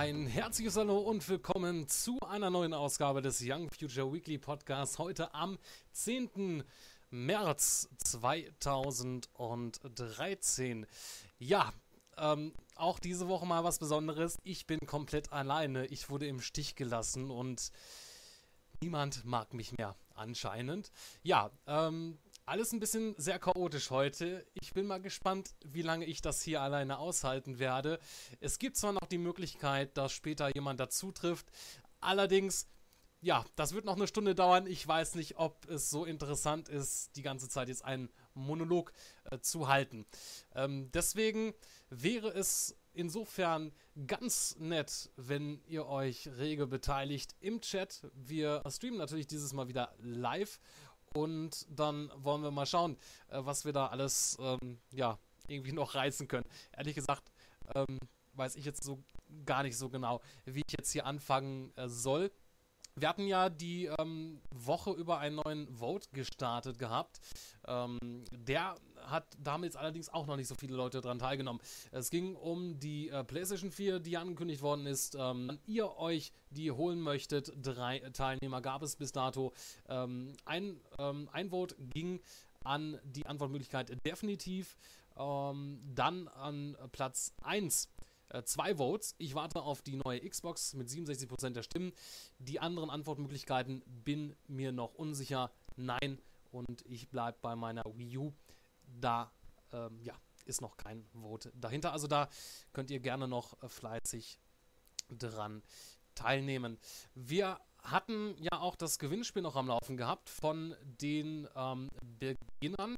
Ein herzliches Hallo und willkommen zu einer neuen Ausgabe des Young Future Weekly Podcasts. Heute am 10. März 2013. Ja, ähm, auch diese Woche mal was Besonderes. Ich bin komplett alleine. Ich wurde im Stich gelassen und niemand mag mich mehr, anscheinend. Ja, ähm, alles ein bisschen sehr chaotisch heute. Ich bin mal gespannt, wie lange ich das hier alleine aushalten werde. Es gibt zwar noch die Möglichkeit, dass später jemand dazu trifft. Allerdings, ja, das wird noch eine Stunde dauern. Ich weiß nicht, ob es so interessant ist, die ganze Zeit jetzt einen Monolog äh, zu halten. Ähm, deswegen wäre es insofern ganz nett, wenn ihr euch rege beteiligt im Chat. Wir streamen natürlich dieses Mal wieder live und dann wollen wir mal schauen, äh, was wir da alles ähm, ja, irgendwie noch reißen können. Ehrlich gesagt, ähm, weiß ich jetzt so gar nicht so genau, wie ich jetzt hier anfangen äh, soll. Wir hatten ja die ähm, Woche über einen neuen Vote gestartet gehabt. Ähm, der hat damals allerdings auch noch nicht so viele Leute daran teilgenommen. Es ging um die äh, PlayStation 4, die angekündigt worden ist. Ähm, ihr euch die holen möchtet, drei Teilnehmer gab es bis dato. Ähm, ein, ähm, ein Vote ging an die Antwortmöglichkeit definitiv. Ähm, dann an Platz 1 äh, zwei Votes. Ich warte auf die neue Xbox mit 67% der Stimmen. Die anderen Antwortmöglichkeiten bin mir noch unsicher. Nein. Und ich bleibe bei meiner Wii U. Da, ähm, ja, ist noch kein Vote dahinter. Also da könnt ihr gerne noch äh, fleißig dran teilnehmen. Wir hatten ja auch das Gewinnspiel noch am Laufen gehabt von den ähm, Beginnern.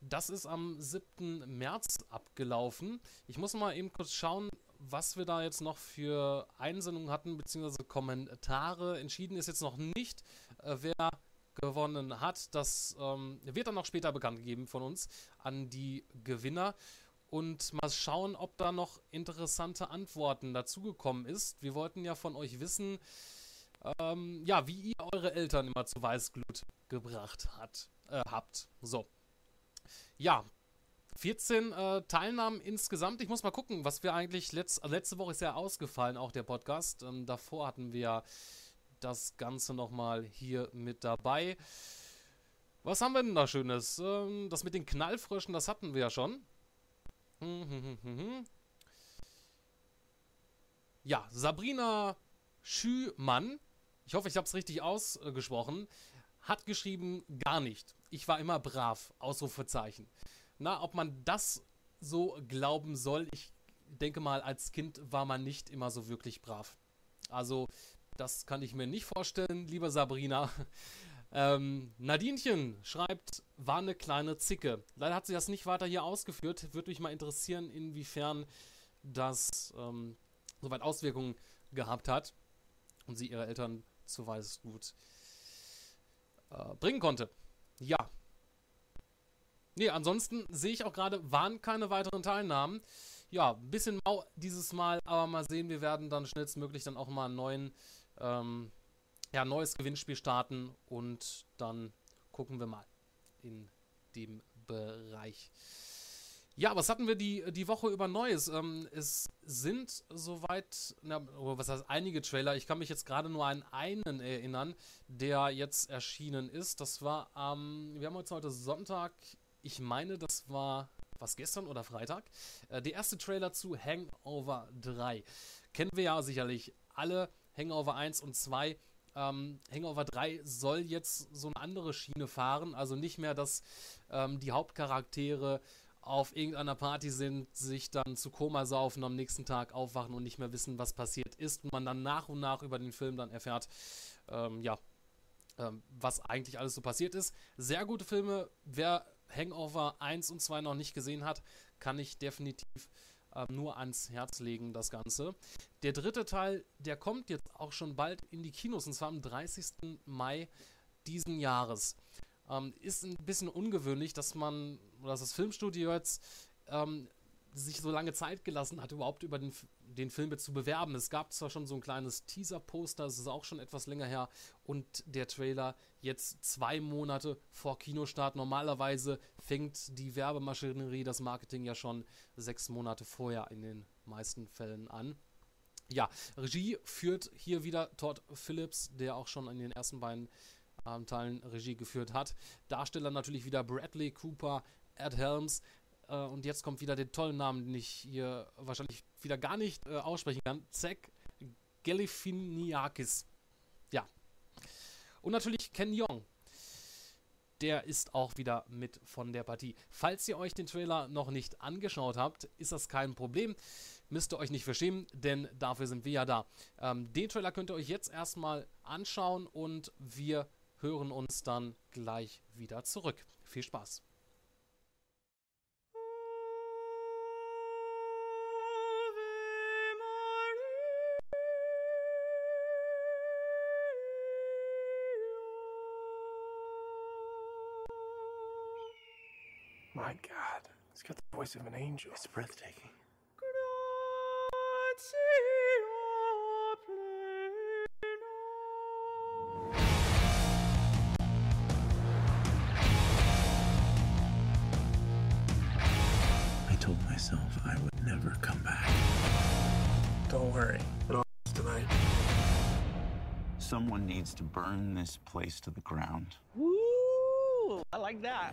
Das ist am 7. März abgelaufen. Ich muss mal eben kurz schauen, was wir da jetzt noch für Einsendungen hatten, beziehungsweise Kommentare. Entschieden ist jetzt noch nicht, äh, wer gewonnen hat. Das ähm, wird dann noch später bekannt gegeben von uns an die Gewinner. Und mal schauen, ob da noch interessante Antworten dazugekommen ist. Wir wollten ja von euch wissen, ähm, ja, wie ihr eure Eltern immer zu Weißglut gebracht hat, äh, habt. So. Ja, 14 äh, Teilnahmen insgesamt. Ich muss mal gucken, was wir eigentlich letzt, also letzte Woche ist ja ausgefallen, auch der Podcast. Ähm, davor hatten wir das Ganze nochmal hier mit dabei. Was haben wir denn da Schönes? Ähm, das mit den Knallfröschen, das hatten wir ja schon. Hm, hm, hm, ja, Sabrina Schümann, ich hoffe, ich habe es richtig ausgesprochen, hat geschrieben, gar nicht. Ich war immer brav, Ausrufezeichen. Na, ob man das so glauben soll, ich denke mal, als Kind war man nicht immer so wirklich brav. Also, das kann ich mir nicht vorstellen, lieber Sabrina. Ähm, Nadinchen schreibt, war eine kleine Zicke. Leider hat sie das nicht weiter hier ausgeführt. Würde mich mal interessieren, inwiefern das ähm, soweit Auswirkungen gehabt hat und sie ihre Eltern zu Weißgut äh, bringen konnte. Ja, Nee, ansonsten sehe ich auch gerade, waren keine weiteren Teilnahmen. Ja, ein bisschen mau dieses Mal, aber mal sehen, wir werden dann schnellstmöglich dann auch mal neuen, ähm, ja, neues Gewinnspiel starten und dann gucken wir mal in dem Bereich. Ja, was hatten wir die, die Woche über Neues? Ähm, es sind soweit, na, was heißt einige Trailer, ich kann mich jetzt gerade nur an einen erinnern, der jetzt erschienen ist. Das war am, ähm, wir haben heute Sonntag, ich meine, das war was gestern oder Freitag. Äh, der erste Trailer zu Hangover 3. Kennen wir ja sicherlich alle. Hangover 1 und 2. Ähm, Hangover 3 soll jetzt so eine andere Schiene fahren. Also nicht mehr, dass ähm, die Hauptcharaktere auf irgendeiner Party sind, sich dann zu Koma saufen, am nächsten Tag aufwachen und nicht mehr wissen, was passiert ist. Und man dann nach und nach über den Film dann erfährt, ähm, ja, ähm, was eigentlich alles so passiert ist. Sehr gute Filme. Wer Hangover 1 und 2 noch nicht gesehen hat, kann ich definitiv äh, nur ans Herz legen, das Ganze. Der dritte Teil, der kommt jetzt auch schon bald in die Kinos, und zwar am 30. Mai diesen Jahres. Ähm, ist ein bisschen ungewöhnlich, dass man, oder dass das Filmstudio jetzt ähm, sich so lange Zeit gelassen hat, überhaupt über den, den Film zu bewerben. Es gab zwar schon so ein kleines Teaser-Poster, es ist auch schon etwas länger her, und der Trailer jetzt zwei Monate vor Kinostart. Normalerweise fängt die Werbemaschinerie, das Marketing ja schon sechs Monate vorher in den meisten Fällen an. Ja, Regie führt hier wieder Todd Phillips, der auch schon in den ersten beiden ähm, Teilen Regie geführt hat. Darsteller natürlich wieder Bradley Cooper, Ed Helms. Äh, und jetzt kommt wieder der tollen Namen, den ich hier wahrscheinlich wieder gar nicht äh, aussprechen kann. Zack Gelifiniakis. Ja. Und natürlich Ken Young. Der ist auch wieder mit von der Partie. Falls ihr euch den Trailer noch nicht angeschaut habt, ist das kein Problem. Müsst ihr euch nicht verschämen, denn dafür sind wir ja da. Ähm, den Trailer könnt ihr euch jetzt erstmal anschauen und wir hören uns dann gleich wieder zurück. Viel Spaß. My God, he's got the voice of an angel. It's breathtaking. I told myself I would never come back. Don't worry, it all tonight. Someone needs to burn this place to the ground. Woo! I like that.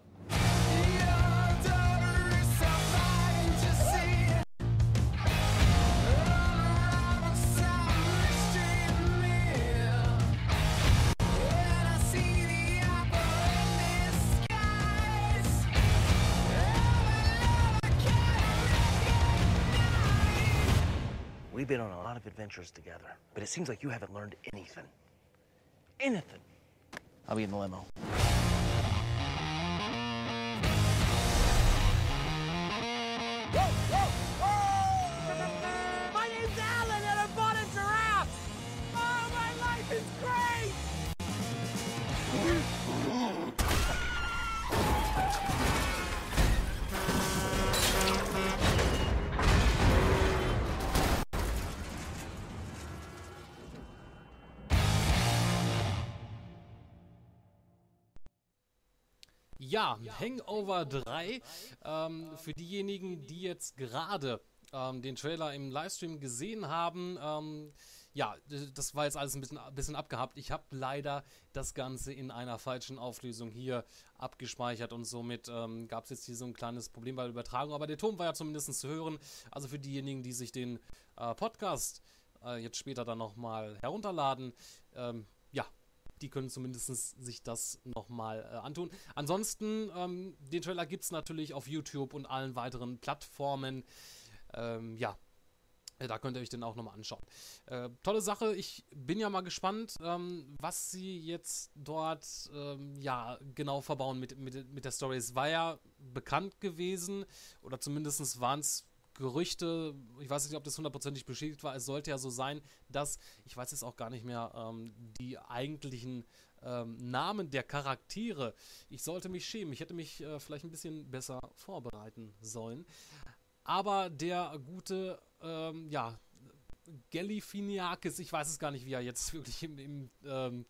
We've been on a lot of adventures together, but it seems like you haven't learned anything. Anything. I'll be in the limo. My Ja, Hangover 3. Ähm, für diejenigen, die jetzt gerade ähm, den Trailer im Livestream gesehen haben, ähm, ja, das war jetzt alles ein bisschen, bisschen abgehabt. Ich habe leider das Ganze in einer falschen Auflösung hier abgespeichert und somit ähm, gab es jetzt hier so ein kleines Problem bei der Übertragung. Aber der Ton war ja zumindest zu hören. Also für diejenigen, die sich den äh, Podcast äh, jetzt später dann nochmal herunterladen, ähm, die können zumindest sich das nochmal äh, antun. Ansonsten, ähm, den Trailer gibt es natürlich auf YouTube und allen weiteren Plattformen. Ähm, ja, äh, da könnt ihr euch den auch nochmal anschauen. Äh, tolle Sache. Ich bin ja mal gespannt, ähm, was sie jetzt dort ähm, ja genau verbauen mit, mit, mit der Story. Es war ja bekannt gewesen, oder zumindest waren es Gerüchte, ich weiß nicht, ob das hundertprozentig bestätigt war, es sollte ja so sein, dass, ich weiß jetzt auch gar nicht mehr, ähm, die eigentlichen ähm, Namen der Charaktere, ich sollte mich schämen, ich hätte mich äh, vielleicht ein bisschen besser vorbereiten sollen. Aber der gute, ähm, ja, Gelifiniakis, ich weiß es gar nicht, wie er jetzt wirklich im, im ähm,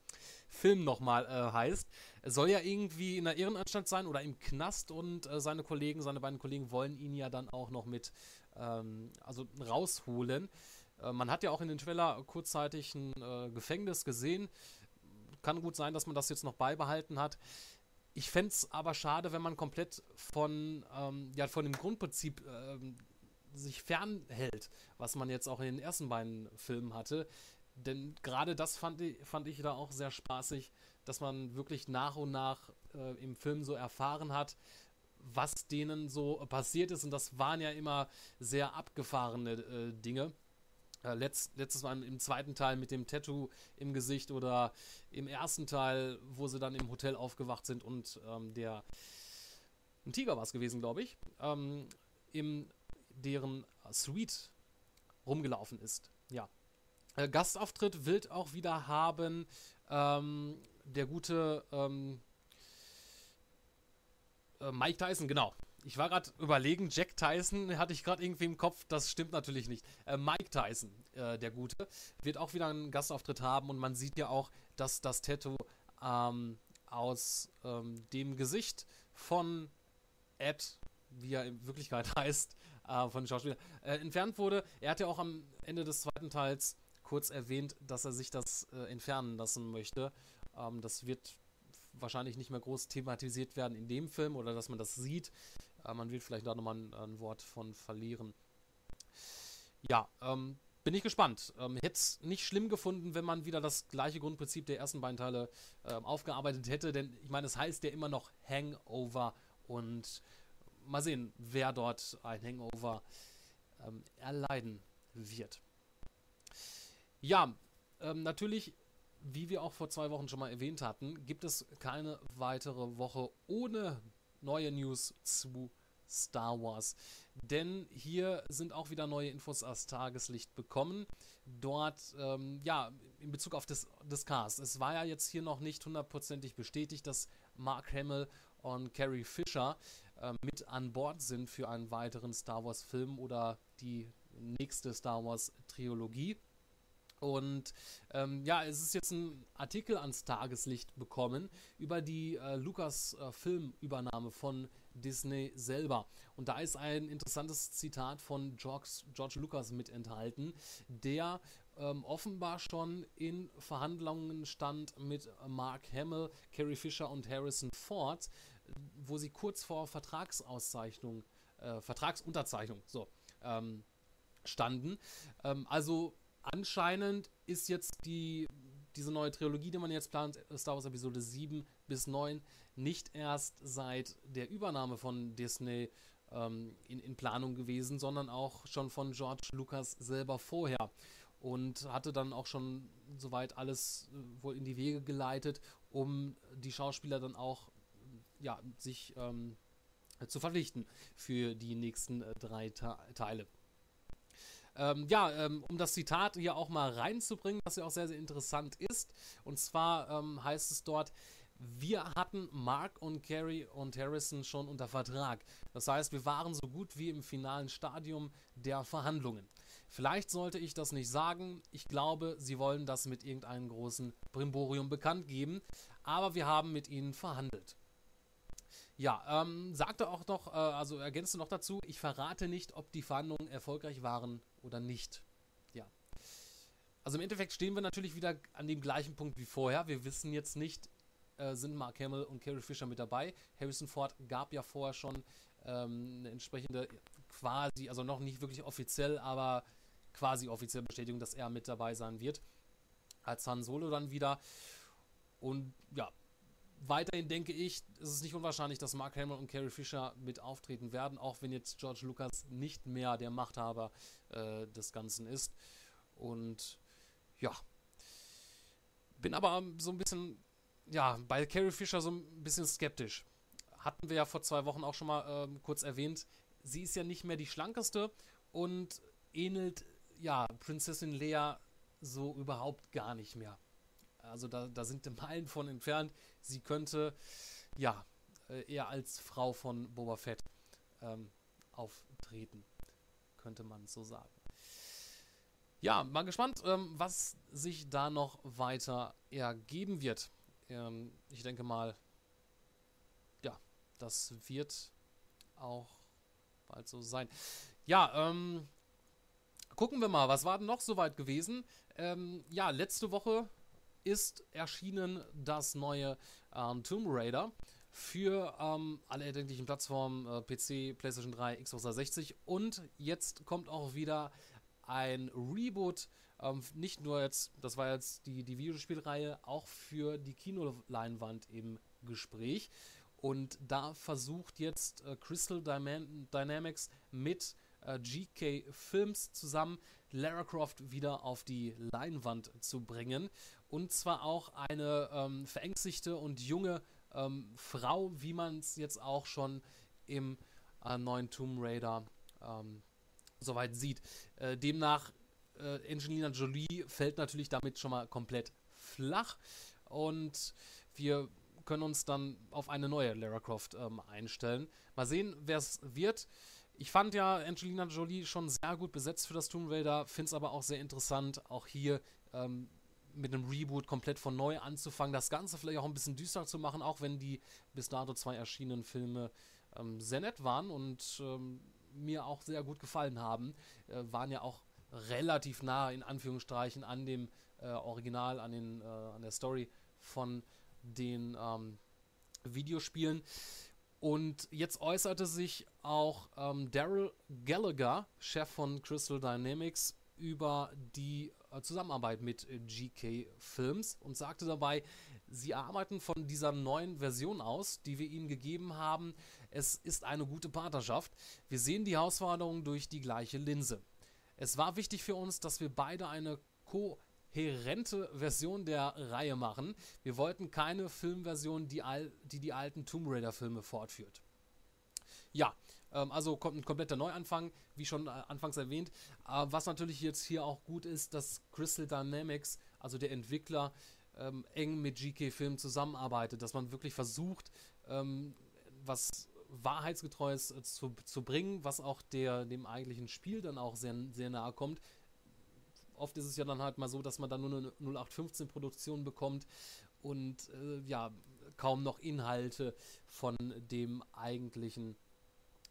Film nochmal äh, heißt, soll ja irgendwie in der Ehrenanstalt sein oder im Knast und äh, seine Kollegen, seine beiden Kollegen wollen ihn ja dann auch noch mit, ähm, also rausholen. Äh, man hat ja auch in den Trailer kurzzeitig ein äh, Gefängnis gesehen. Kann gut sein, dass man das jetzt noch beibehalten hat. Ich fände es aber schade, wenn man komplett von, ähm, ja, von dem Grundprinzip ähm, sich fernhält, was man jetzt auch in den ersten beiden Filmen hatte. Denn gerade das fand ich, fand ich da auch sehr spaßig, dass man wirklich nach und nach äh, im Film so erfahren hat, was denen so passiert ist. Und das waren ja immer sehr abgefahrene äh, Dinge. Äh, letzt, letztes Mal im zweiten Teil mit dem Tattoo im Gesicht oder im ersten Teil, wo sie dann im Hotel aufgewacht sind und ähm, der ein Tiger war es gewesen, glaube ich, ähm, im deren Suite rumgelaufen ist. Ja. Äh, Gastauftritt wird auch wieder haben ähm, der gute ähm, äh, Mike Tyson, genau. ich war gerade überlegen, Jack Tyson hatte ich gerade irgendwie im Kopf, das stimmt natürlich nicht. Äh, Mike Tyson, äh, der Gute, wird auch wieder einen Gastauftritt haben und man sieht ja auch, dass das Tattoo ähm, aus ähm, dem Gesicht von Ed, wie er in Wirklichkeit heißt, äh, von den Schauspielern, äh, entfernt wurde. Er hat ja auch am Ende des zweiten Teils kurz erwähnt, dass er sich das äh, entfernen lassen möchte. Ähm, das wird wahrscheinlich nicht mehr groß thematisiert werden in dem Film oder dass man das sieht. Äh, man wird vielleicht da nochmal ein, ein Wort von verlieren. Ja, ähm, bin ich gespannt. Ähm, hätte es nicht schlimm gefunden, wenn man wieder das gleiche Grundprinzip der ersten beiden Teile ähm, aufgearbeitet hätte, denn ich meine, es heißt ja immer noch Hangover und mal sehen, wer dort ein Hangover ähm, erleiden wird. Ja, ähm, natürlich, wie wir auch vor zwei Wochen schon mal erwähnt hatten, gibt es keine weitere Woche ohne neue News zu Star Wars. Denn hier sind auch wieder neue Infos aus Tageslicht bekommen. Dort, ähm, ja, in Bezug auf das, das Cast. Es war ja jetzt hier noch nicht hundertprozentig bestätigt, dass Mark Hamill und Carrie Fisher äh, mit an Bord sind für einen weiteren Star Wars-Film oder die nächste Star Wars-Trilogie. Und ähm, ja, es ist jetzt ein Artikel ans Tageslicht bekommen über die äh, Lucas-Filmübernahme äh, von Disney selber. Und da ist ein interessantes Zitat von George, George Lucas mit enthalten, der ähm, offenbar schon in Verhandlungen stand mit Mark Hamill, Carrie Fisher und Harrison Ford, wo sie kurz vor Vertragsauszeichnung, äh, Vertragsunterzeichnung, so, ähm, standen. Ähm, also anscheinend ist jetzt die, diese neue Trilogie, die man jetzt plant, Star Wars Episode 7 bis 9, nicht erst seit der Übernahme von Disney ähm, in, in Planung gewesen, sondern auch schon von George Lucas selber vorher. Und hatte dann auch schon soweit alles äh, wohl in die Wege geleitet, um die Schauspieler dann auch ja, sich ähm, zu verpflichten für die nächsten äh, drei Ta Teile. Ähm, ja, ähm, um das Zitat hier auch mal reinzubringen, was ja auch sehr, sehr interessant ist. Und zwar ähm, heißt es dort, wir hatten Mark und Carrie und Harrison schon unter Vertrag. Das heißt, wir waren so gut wie im finalen Stadium der Verhandlungen. Vielleicht sollte ich das nicht sagen. Ich glaube, sie wollen das mit irgendeinem großen Brimborium bekannt geben. Aber wir haben mit ihnen verhandelt. Ja, ähm, sagte auch noch, äh, also ergänzte noch dazu, ich verrate nicht, ob die Verhandlungen erfolgreich waren oder nicht. Ja. Also im Endeffekt stehen wir natürlich wieder an dem gleichen Punkt wie vorher. Wir wissen jetzt nicht, äh, sind Mark Hamill und Carrie Fisher mit dabei. Harrison Ford gab ja vorher schon ähm, eine entsprechende quasi, also noch nicht wirklich offiziell, aber quasi offizielle Bestätigung, dass er mit dabei sein wird. Als Han Solo dann wieder. Und ja, weiterhin denke ich, ist es nicht unwahrscheinlich, dass Mark Hamill und Carrie Fisher mit auftreten werden, auch wenn jetzt George Lucas nicht mehr der Machthaber äh, des Ganzen ist. Und ja, bin aber so ein bisschen, ja, bei Carrie Fisher so ein bisschen skeptisch. Hatten wir ja vor zwei Wochen auch schon mal äh, kurz erwähnt. Sie ist ja nicht mehr die schlankeste und ähnelt, ja, Prinzessin Leia so überhaupt gar nicht mehr. Also da, da sind Meilen von entfernt. Sie könnte, ja, äh, eher als Frau von Boba Fett ähm, auftreten, könnte man so sagen. Ja, mal gespannt, ähm, was sich da noch weiter ergeben wird. Ähm, ich denke mal, ja, das wird auch bald so sein. Ja, ähm, gucken wir mal, was war denn noch soweit gewesen? Ähm, ja, letzte Woche ist erschienen das neue ähm, Tomb Raider für ähm, alle erdenklichen Plattformen, äh, PC, PlayStation 3, Xbox 360 und jetzt kommt auch wieder ein Reboot, ähm, nicht nur jetzt, das war jetzt die, die Videospielreihe, auch für die Kinoleinwand im Gespräch. Und da versucht jetzt äh, Crystal Dyman Dynamics mit äh, GK Films zusammen Lara Croft wieder auf die Leinwand zu bringen. Und zwar auch eine ähm, verängstigte und junge ähm, Frau, wie man es jetzt auch schon im äh, neuen Tomb Raider ähm, soweit sieht. Äh, demnach, äh, Angelina Jolie fällt natürlich damit schon mal komplett flach. Und wir können uns dann auf eine neue Lara Croft ähm, einstellen. Mal sehen, wer es wird. Ich fand ja Angelina Jolie schon sehr gut besetzt für das Tomb Raider, finde es aber auch sehr interessant, auch hier ähm, mit einem Reboot komplett von neu anzufangen, das Ganze vielleicht auch ein bisschen düster zu machen, auch wenn die bis dato zwei erschienenen Filme ähm, sehr nett waren und ähm, mir auch sehr gut gefallen haben, äh, waren ja auch relativ nah in Anführungsstrichen an dem äh, Original, an, den, äh, an der Story von den ähm, Videospielen. Und jetzt äußerte sich auch ähm, Daryl Gallagher, Chef von Crystal Dynamics, über die Zusammenarbeit mit äh, GK Films und sagte dabei, sie arbeiten von dieser neuen Version aus, die wir ihnen gegeben haben. Es ist eine gute Partnerschaft. Wir sehen die Herausforderungen durch die gleiche Linse. Es war wichtig für uns, dass wir beide eine kohärente Version der Reihe machen. Wir wollten keine Filmversion, die al die, die alten Tomb Raider-Filme fortführt. Ja, ähm, also kommt ein kompletter Neuanfang, wie schon äh, anfangs erwähnt. Äh, was natürlich jetzt hier auch gut ist, dass Crystal Dynamics, also der Entwickler, ähm, eng mit GK Film zusammenarbeitet, dass man wirklich versucht, ähm, was Wahrheitsgetreues äh, zu, zu bringen, was auch der, dem eigentlichen Spiel dann auch sehr, sehr nahe kommt. Oft ist es ja dann halt mal so, dass man dann nur eine 0815-Produktion bekommt und äh, ja, kaum noch Inhalte von dem eigentlichen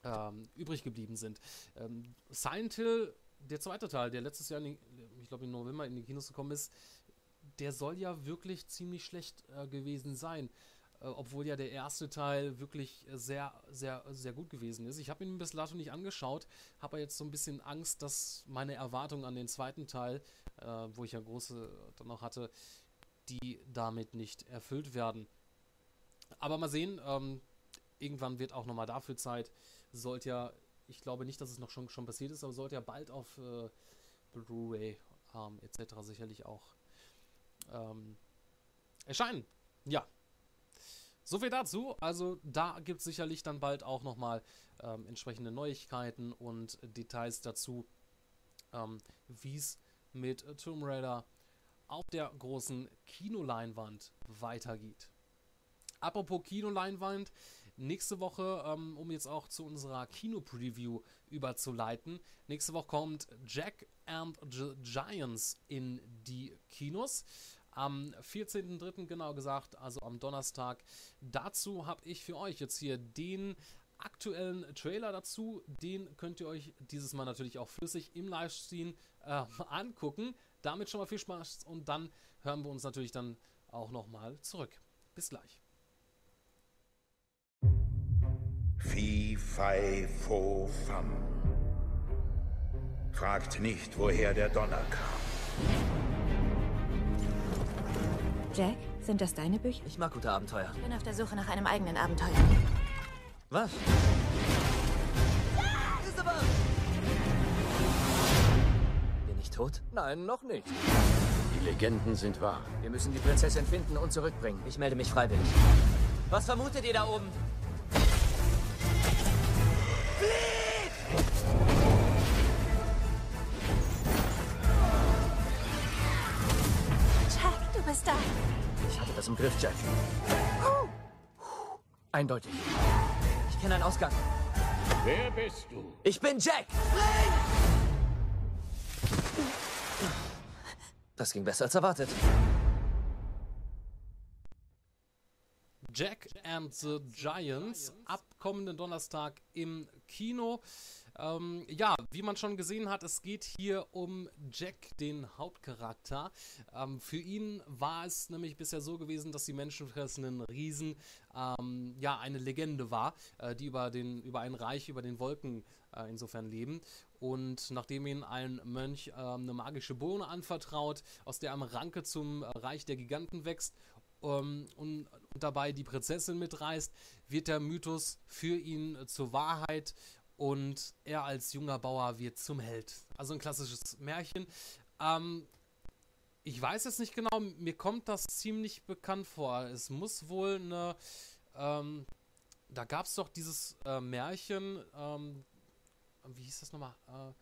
ähm, übrig geblieben sind. Ähm, Silent Hill, der zweite Teil, der letztes Jahr, die, ich glaube im November in die Kinos gekommen ist, der soll ja wirklich ziemlich schlecht äh, gewesen sein. Äh, obwohl ja der erste Teil wirklich sehr, sehr, sehr gut gewesen ist. Ich habe ihn bis dato nicht angeschaut, habe jetzt so ein bisschen Angst, dass meine Erwartungen an den zweiten Teil, äh, wo ich ja große dann noch hatte, die damit nicht erfüllt werden. Aber mal sehen, ähm, irgendwann wird auch nochmal dafür Zeit. Sollte ja, ich glaube nicht, dass es noch schon, schon passiert ist, aber sollte ja bald auf äh, Blu-ray ähm, etc. sicherlich auch ähm, erscheinen. Ja. So viel dazu. Also da gibt es sicherlich dann bald auch nochmal ähm, entsprechende Neuigkeiten und Details dazu, ähm, wie es mit Tomb Raider auf der großen Kinoleinwand weitergeht. Apropos Kinoleinwand, nächste Woche, ähm, um jetzt auch zu unserer Kino-Preview überzuleiten, nächste Woche kommt Jack and the Giants in die Kinos. Am 14.03. genau gesagt, also am Donnerstag. Dazu habe ich für euch jetzt hier den aktuellen Trailer dazu. Den könnt ihr euch dieses Mal natürlich auch flüssig im Livestream äh, angucken. Damit schon mal viel Spaß und dann hören wir uns natürlich dann auch nochmal zurück. Bis gleich. Fi, Fei, Fo, Fam. Fragt nicht, woher der Donner kam. Jack, sind das deine Bücher? Ich mag gute Abenteuer. Ich bin auf der Suche nach einem eigenen Abenteuer. Was? Bin ich tot? Nein, noch nicht. Die Legenden sind wahr. Wir müssen die Prinzessin finden und zurückbringen. Ich melde mich freiwillig. Was vermutet ihr da oben? Jack, du bist da. Ich hatte das im Griff, Jack. Eindeutig. Ich kenne einen Ausgang. Wer bist du? Ich bin Jack! Das ging besser als erwartet. Jack and the Giants ab kommenden Donnerstag im Kino. Ähm, ja, wie man schon gesehen hat, es geht hier um Jack, den Hauptcharakter. Ähm, für ihn war es nämlich bisher so gewesen, dass die menschenfressenden Riesen ähm, ja eine Legende war, äh, die über, den, über ein Reich über den Wolken äh, insofern leben. Und nachdem ihn ein Mönch äh, eine magische Bohne anvertraut, aus der eine Ranke zum äh, Reich der Giganten wächst ähm, und, und dabei die Prinzessin mitreißt, wird der Mythos für ihn äh, zur Wahrheit und er als junger Bauer wird zum Held. Also ein klassisches Märchen. Ähm, ich weiß jetzt nicht genau, mir kommt das ziemlich bekannt vor. Es muss wohl eine. Ähm, da gab es doch dieses äh, Märchen. Ähm, wie hieß das nochmal? Äh,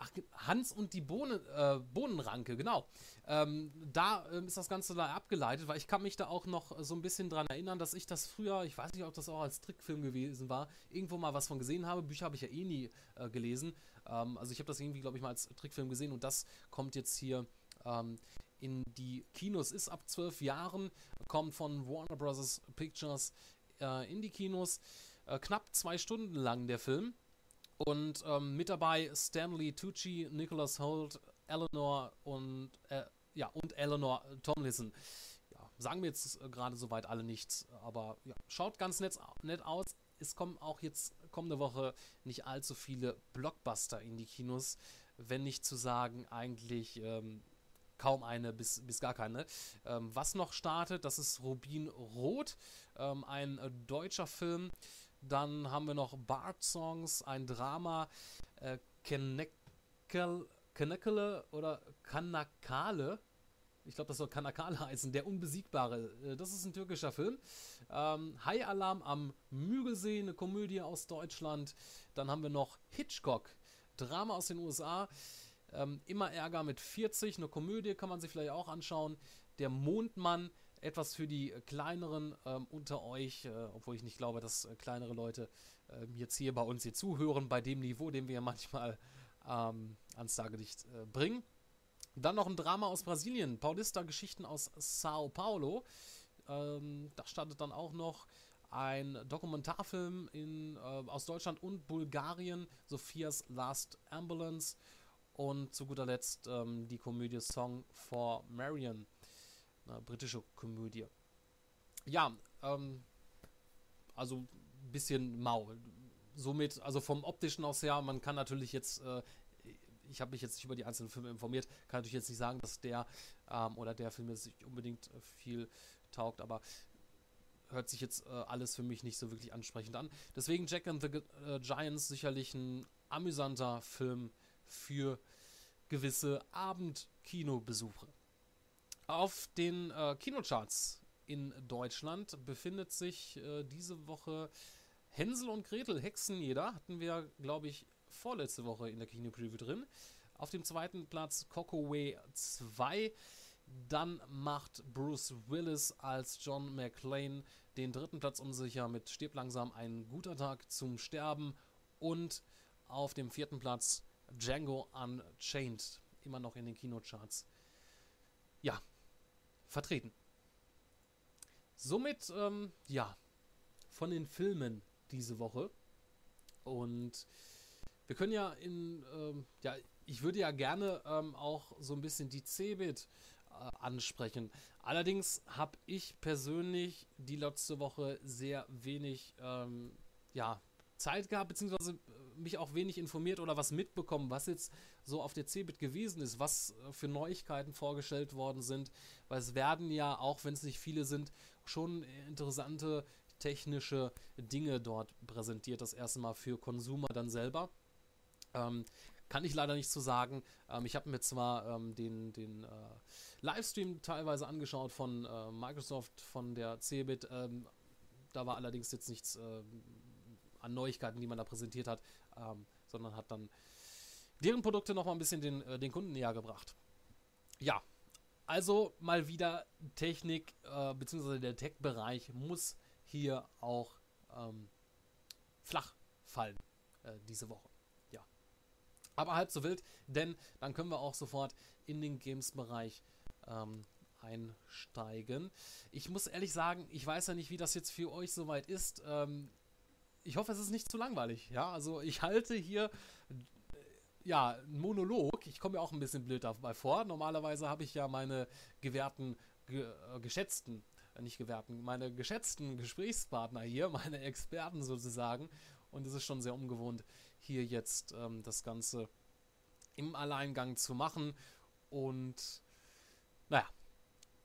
Ach, Hans und die Bohnen, äh, Bohnenranke, genau. Ähm, da ähm, ist das Ganze da abgeleitet, weil ich kann mich da auch noch so ein bisschen dran erinnern, dass ich das früher, ich weiß nicht, ob das auch als Trickfilm gewesen war, irgendwo mal was von gesehen habe. Bücher habe ich ja eh nie äh, gelesen. Ähm, also ich habe das irgendwie, glaube ich, mal als Trickfilm gesehen und das kommt jetzt hier ähm, in die Kinos. Ist ab zwölf Jahren, kommt von Warner Bros. Pictures äh, in die Kinos. Äh, knapp zwei Stunden lang der Film. Und ähm, mit dabei Stanley Tucci, Nicholas Holt, Eleanor und äh, ja und Eleanor Tomlinson. Ja, sagen wir jetzt äh, gerade soweit alle nichts, aber ja, schaut ganz nett, nett aus. Es kommen auch jetzt kommende Woche nicht allzu viele Blockbuster in die Kinos, wenn nicht zu sagen eigentlich ähm, kaum eine bis, bis gar keine. Ähm, was noch startet, das ist Rubin Rot, ähm, ein äh, deutscher Film dann haben wir noch Bart Songs, ein Drama, äh, oder Kanakale. Ich glaube, das soll Kanakale heißen, der Unbesiegbare. Äh, das ist ein türkischer Film. Ähm, High Alarm am Mügelsee, eine Komödie aus Deutschland. Dann haben wir noch Hitchcock, Drama aus den USA. Ähm, Immer Ärger mit 40, eine Komödie kann man sich vielleicht auch anschauen. Der Mondmann, etwas für die kleineren ähm, unter euch, äh, obwohl ich nicht glaube, dass äh, kleinere Leute äh, jetzt hier bei uns hier zuhören, bei dem Niveau, den wir manchmal ähm, ans Tageslicht äh, bringen. Dann noch ein Drama aus Brasilien, Paulista Geschichten aus Sao Paulo. Ähm, da startet dann auch noch ein Dokumentarfilm in, äh, aus Deutschland und Bulgarien, Sophias Last Ambulance. Und zu guter Letzt ähm, die Komödie Song for Marion eine britische Komödie. Ja, ähm, also ein bisschen mau. Somit, also vom optischen aus her, man kann natürlich jetzt, äh, ich habe mich jetzt nicht über die einzelnen Filme informiert, kann natürlich jetzt nicht sagen, dass der ähm, oder der Film jetzt nicht unbedingt äh, viel taugt, aber hört sich jetzt äh, alles für mich nicht so wirklich ansprechend an. Deswegen Jack and the äh, Giants sicherlich ein amüsanter Film für gewisse Abendkinobesuche. Auf den äh, Kinocharts in Deutschland befindet sich äh, diese Woche Hänsel und Gretel, Hexenjäger, hatten wir, glaube ich, vorletzte Woche in der Kino-Preview drin. Auf dem zweiten Platz Cockaway 2. Dann macht Bruce Willis als John McClane den dritten Platz unsicher mit Stirb langsam ein guter Tag zum Sterben. Und auf dem vierten Platz Django Unchained, immer noch in den Kinocharts. Ja, vertreten. Somit, ähm, ja, von den Filmen diese Woche. Und wir können ja in, ähm, ja, ich würde ja gerne ähm, auch so ein bisschen die Cebit äh, ansprechen. Allerdings habe ich persönlich die letzte Woche sehr wenig, ähm, ja, Zeit gehabt, beziehungsweise äh, mich auch wenig informiert oder was mitbekommen, was jetzt so auf der CeBIT gewesen ist, was äh, für Neuigkeiten vorgestellt worden sind, weil es werden ja, auch wenn es nicht viele sind, schon interessante technische Dinge dort präsentiert, das erste Mal für Konsumer dann selber. Ähm, kann ich leider nicht zu so sagen. Ähm, ich habe mir zwar ähm, den, den äh, Livestream teilweise angeschaut von äh, Microsoft, von der CeBIT. Ähm, da war allerdings jetzt nichts äh, an Neuigkeiten, die man da präsentiert hat, ähm, sondern hat dann deren Produkte nochmal ein bisschen den, äh, den Kunden näher gebracht. Ja, also mal wieder Technik, äh, beziehungsweise der Tech-Bereich muss hier auch ähm, flach fallen äh, diese Woche. Ja. Aber halb so wild, denn dann können wir auch sofort in den Games-Bereich ähm, einsteigen. Ich muss ehrlich sagen, ich weiß ja nicht, wie das jetzt für euch soweit ist. Ähm, ich hoffe, es ist nicht zu langweilig. Ja, also ich halte hier ja, ein Monolog. Ich komme mir auch ein bisschen blöd dabei vor. Normalerweise habe ich ja meine gewährten, ge, äh, geschätzten, äh, nicht gewährten, meine geschätzten Gesprächspartner hier, meine Experten sozusagen. Und es ist schon sehr ungewohnt, hier jetzt ähm, das Ganze im Alleingang zu machen. Und naja,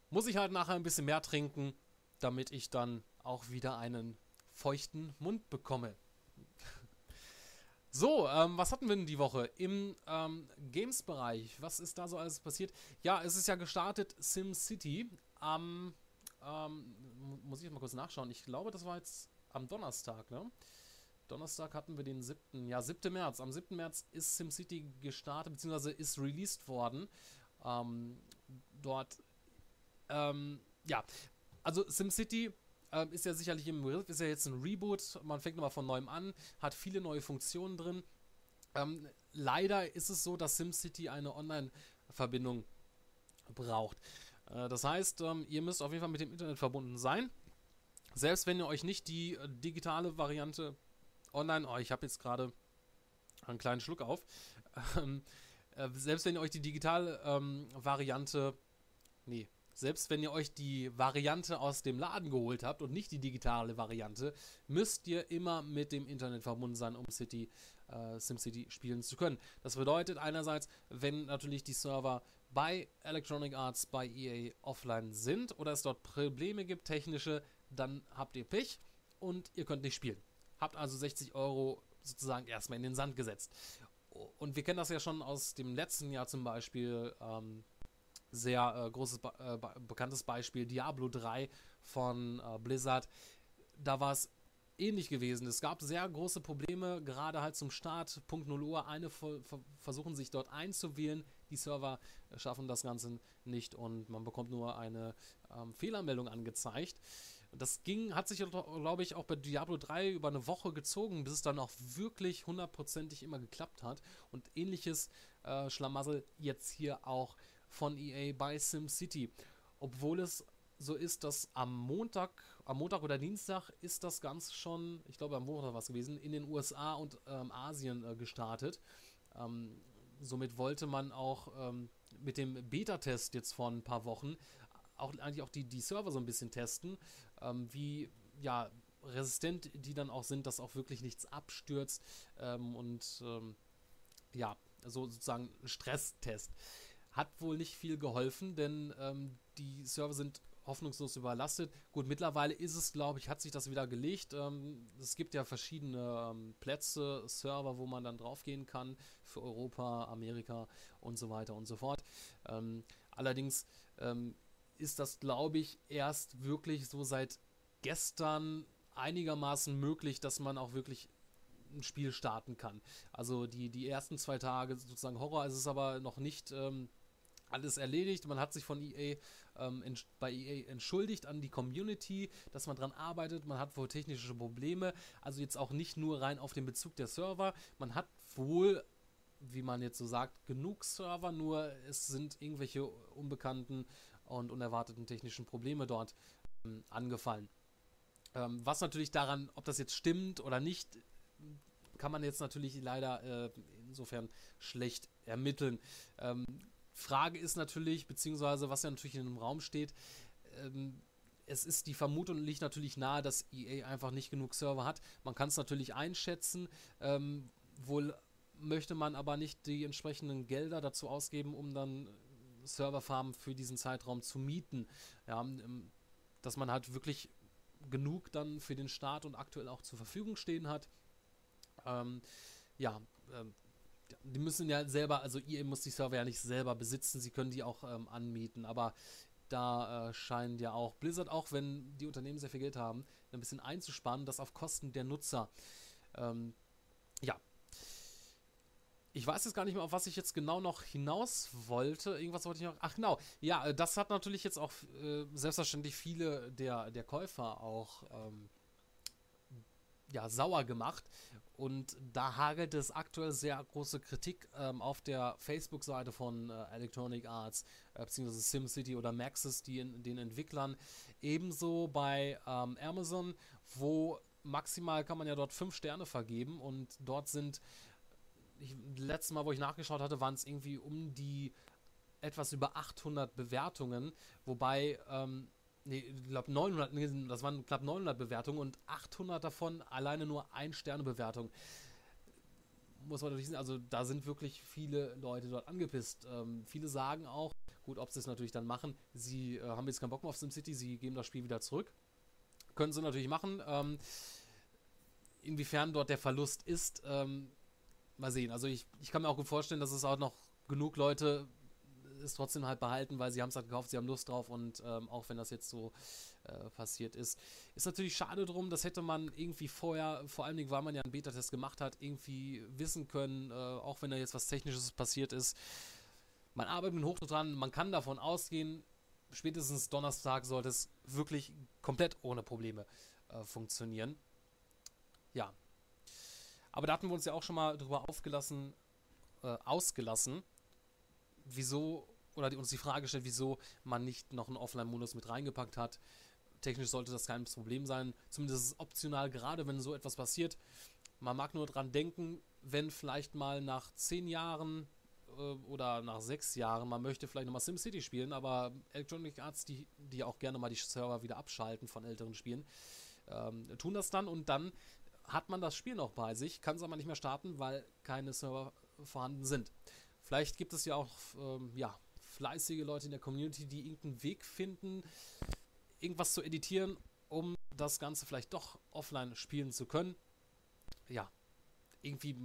muss ich halt nachher ein bisschen mehr trinken, damit ich dann auch wieder einen feuchten Mund bekomme. So, ähm, was hatten wir denn die Woche im ähm, Games-Bereich? Was ist da so alles passiert? Ja, es ist ja gestartet SimCity am, ähm, muss ich mal kurz nachschauen. Ich glaube, das war jetzt am Donnerstag, ne? Donnerstag hatten wir den 7. Ja, 7. März. Am 7. März ist SimCity gestartet, beziehungsweise ist released worden. Ähm, dort, ähm, ja, also SimCity ähm, ist ja sicherlich im Begriff, ist ja jetzt ein Reboot. Man fängt nochmal von neuem an, hat viele neue Funktionen drin. Ähm, leider ist es so, dass SimCity eine Online-Verbindung braucht. Äh, das heißt, ähm, ihr müsst auf jeden Fall mit dem Internet verbunden sein. Selbst wenn ihr euch nicht die äh, digitale Variante online, oh, ich habe jetzt gerade einen kleinen Schluck auf, ähm, äh, selbst wenn ihr euch die digitale ähm, Variante, nee, selbst wenn ihr euch die Variante aus dem Laden geholt habt und nicht die digitale Variante, müsst ihr immer mit dem Internet verbunden sein, um City, äh, SimCity spielen zu können. Das bedeutet einerseits, wenn natürlich die Server bei Electronic Arts, bei EA offline sind oder es dort Probleme gibt, technische, dann habt ihr Pech und ihr könnt nicht spielen. Habt also 60 Euro sozusagen erstmal in den Sand gesetzt. Und wir kennen das ja schon aus dem letzten Jahr zum Beispiel. Ähm, sehr äh, großes, äh, bekanntes Beispiel, Diablo 3 von äh, Blizzard. Da war es ähnlich gewesen. Es gab sehr große Probleme, gerade halt zum Start, Punkt 0 Uhr. Eine versuchen sich dort einzuwählen. Die Server schaffen das Ganze nicht und man bekommt nur eine ähm, Fehlermeldung angezeigt. Das ging, hat sich, glaube ich, auch bei Diablo 3 über eine Woche gezogen, bis es dann auch wirklich hundertprozentig immer geklappt hat. Und ähnliches äh, Schlamassel jetzt hier auch von EA bei SimCity. Obwohl es so ist, dass am Montag, am Montag oder Dienstag ist das Ganze schon, ich glaube am Montag war es gewesen, in den USA und ähm, Asien äh, gestartet. Ähm, somit wollte man auch ähm, mit dem Beta-Test jetzt vor ein paar Wochen auch eigentlich auch die, die Server so ein bisschen testen, ähm, wie ja resistent die dann auch sind, dass auch wirklich nichts abstürzt ähm, und ähm, ja, so sozusagen ein Stresstest. Hat wohl nicht viel geholfen, denn ähm, die Server sind hoffnungslos überlastet. Gut, mittlerweile ist es, glaube ich, hat sich das wieder gelegt. Ähm, es gibt ja verschiedene ähm, Plätze, Server, wo man dann draufgehen kann für Europa, Amerika und so weiter und so fort. Ähm, allerdings ähm, ist das, glaube ich, erst wirklich so seit gestern einigermaßen möglich, dass man auch wirklich ein Spiel starten kann. Also die, die ersten zwei Tage sozusagen Horror, es ist aber noch nicht ähm, alles erledigt. Man hat sich von EA ähm, bei EA entschuldigt an die Community, dass man dran arbeitet. Man hat wohl technische Probleme. Also jetzt auch nicht nur rein auf den Bezug der Server. Man hat wohl, wie man jetzt so sagt, genug Server, nur es sind irgendwelche unbekannten und unerwarteten technischen Probleme dort ähm, angefallen. Ähm, was natürlich daran, ob das jetzt stimmt oder nicht, kann man jetzt natürlich leider äh, insofern schlecht ermitteln. Ähm, Frage ist natürlich, beziehungsweise was ja natürlich in dem Raum steht, ähm, es ist die Vermutung liegt natürlich nahe, dass EA einfach nicht genug Server hat. Man kann es natürlich einschätzen. Ähm, wohl möchte man aber nicht die entsprechenden Gelder dazu ausgeben, um dann Serverfarmen für diesen Zeitraum zu mieten. Ja, ähm, dass man halt wirklich genug dann für den Start und aktuell auch zur Verfügung stehen hat. Ähm, ja, die müssen ja selber, also EA muss die Server ja nicht selber besitzen, sie können die auch ähm, anmieten, aber da äh, scheint ja auch Blizzard, auch wenn die Unternehmen sehr viel Geld haben, ein bisschen einzusparen, das auf Kosten der Nutzer. Ähm, ja. Ich weiß jetzt gar nicht mehr, auf was ich jetzt genau noch hinaus wollte. Irgendwas wollte ich noch. Ach genau. Ja, äh, das hat natürlich jetzt auch äh, selbstverständlich viele der, der Käufer auch ähm, ja, sauer gemacht. Und da hagelt es aktuell sehr große Kritik ähm, auf der Facebook-Seite von äh, Electronic Arts, äh, beziehungsweise SimCity oder Maxis, die in, den Entwicklern. Ebenso bei ähm, Amazon, wo maximal kann man ja dort fünf Sterne vergeben und dort sind, ich, letztes Mal, wo ich nachgeschaut hatte, waren es irgendwie um die etwas über 800 Bewertungen, wobei ähm, nee, ich glaube 900, nee, das waren knapp 900 Bewertungen und 800 davon alleine nur ein Sterne Bewertung. Muss man natürlich sehen, also da sind wirklich viele Leute dort angepisst. Ähm, viele sagen auch, gut, ob sie es natürlich dann machen, sie äh, haben jetzt keinen Bock mehr auf SimCity, sie geben das Spiel wieder zurück. Können sie natürlich machen. Ähm, inwiefern dort der Verlust ist, ähm, mal sehen. Also ich, ich kann mir auch gut vorstellen, dass es auch noch genug Leute es trotzdem halt behalten, weil sie haben es halt gekauft, sie haben Lust drauf und ähm, auch wenn das jetzt so äh, passiert ist. Ist natürlich schade drum, das hätte man irgendwie vorher, vor allen Dingen, weil man ja einen Beta-Test gemacht hat, irgendwie wissen können, äh, auch wenn da jetzt was Technisches passiert ist. Man arbeitet mit Hochdruck dran, man kann davon ausgehen, spätestens Donnerstag sollte es wirklich komplett ohne Probleme äh, funktionieren. Ja. Aber da hatten wir uns ja auch schon mal drüber aufgelassen, äh, ausgelassen, wieso, oder die, uns die Frage gestellt, wieso man nicht noch einen Offline-Modus mit reingepackt hat. Technisch sollte das kein Problem sein. Zumindest ist es optional, gerade wenn so etwas passiert. Man mag nur dran denken, wenn vielleicht mal nach zehn Jahren äh, oder nach sechs Jahren, man möchte vielleicht nochmal SimCity spielen, aber Electronic Arts, die, die auch gerne mal die Server wieder abschalten von älteren Spielen, ähm, tun das dann und dann hat man das Spiel noch bei sich, kann es aber nicht mehr starten, weil keine Server vorhanden sind. Vielleicht gibt es ja auch ähm, ja, fleißige Leute in der Community, die irgendeinen Weg finden, irgendwas zu editieren, um das Ganze vielleicht doch offline spielen zu können. Ja, irgendwie,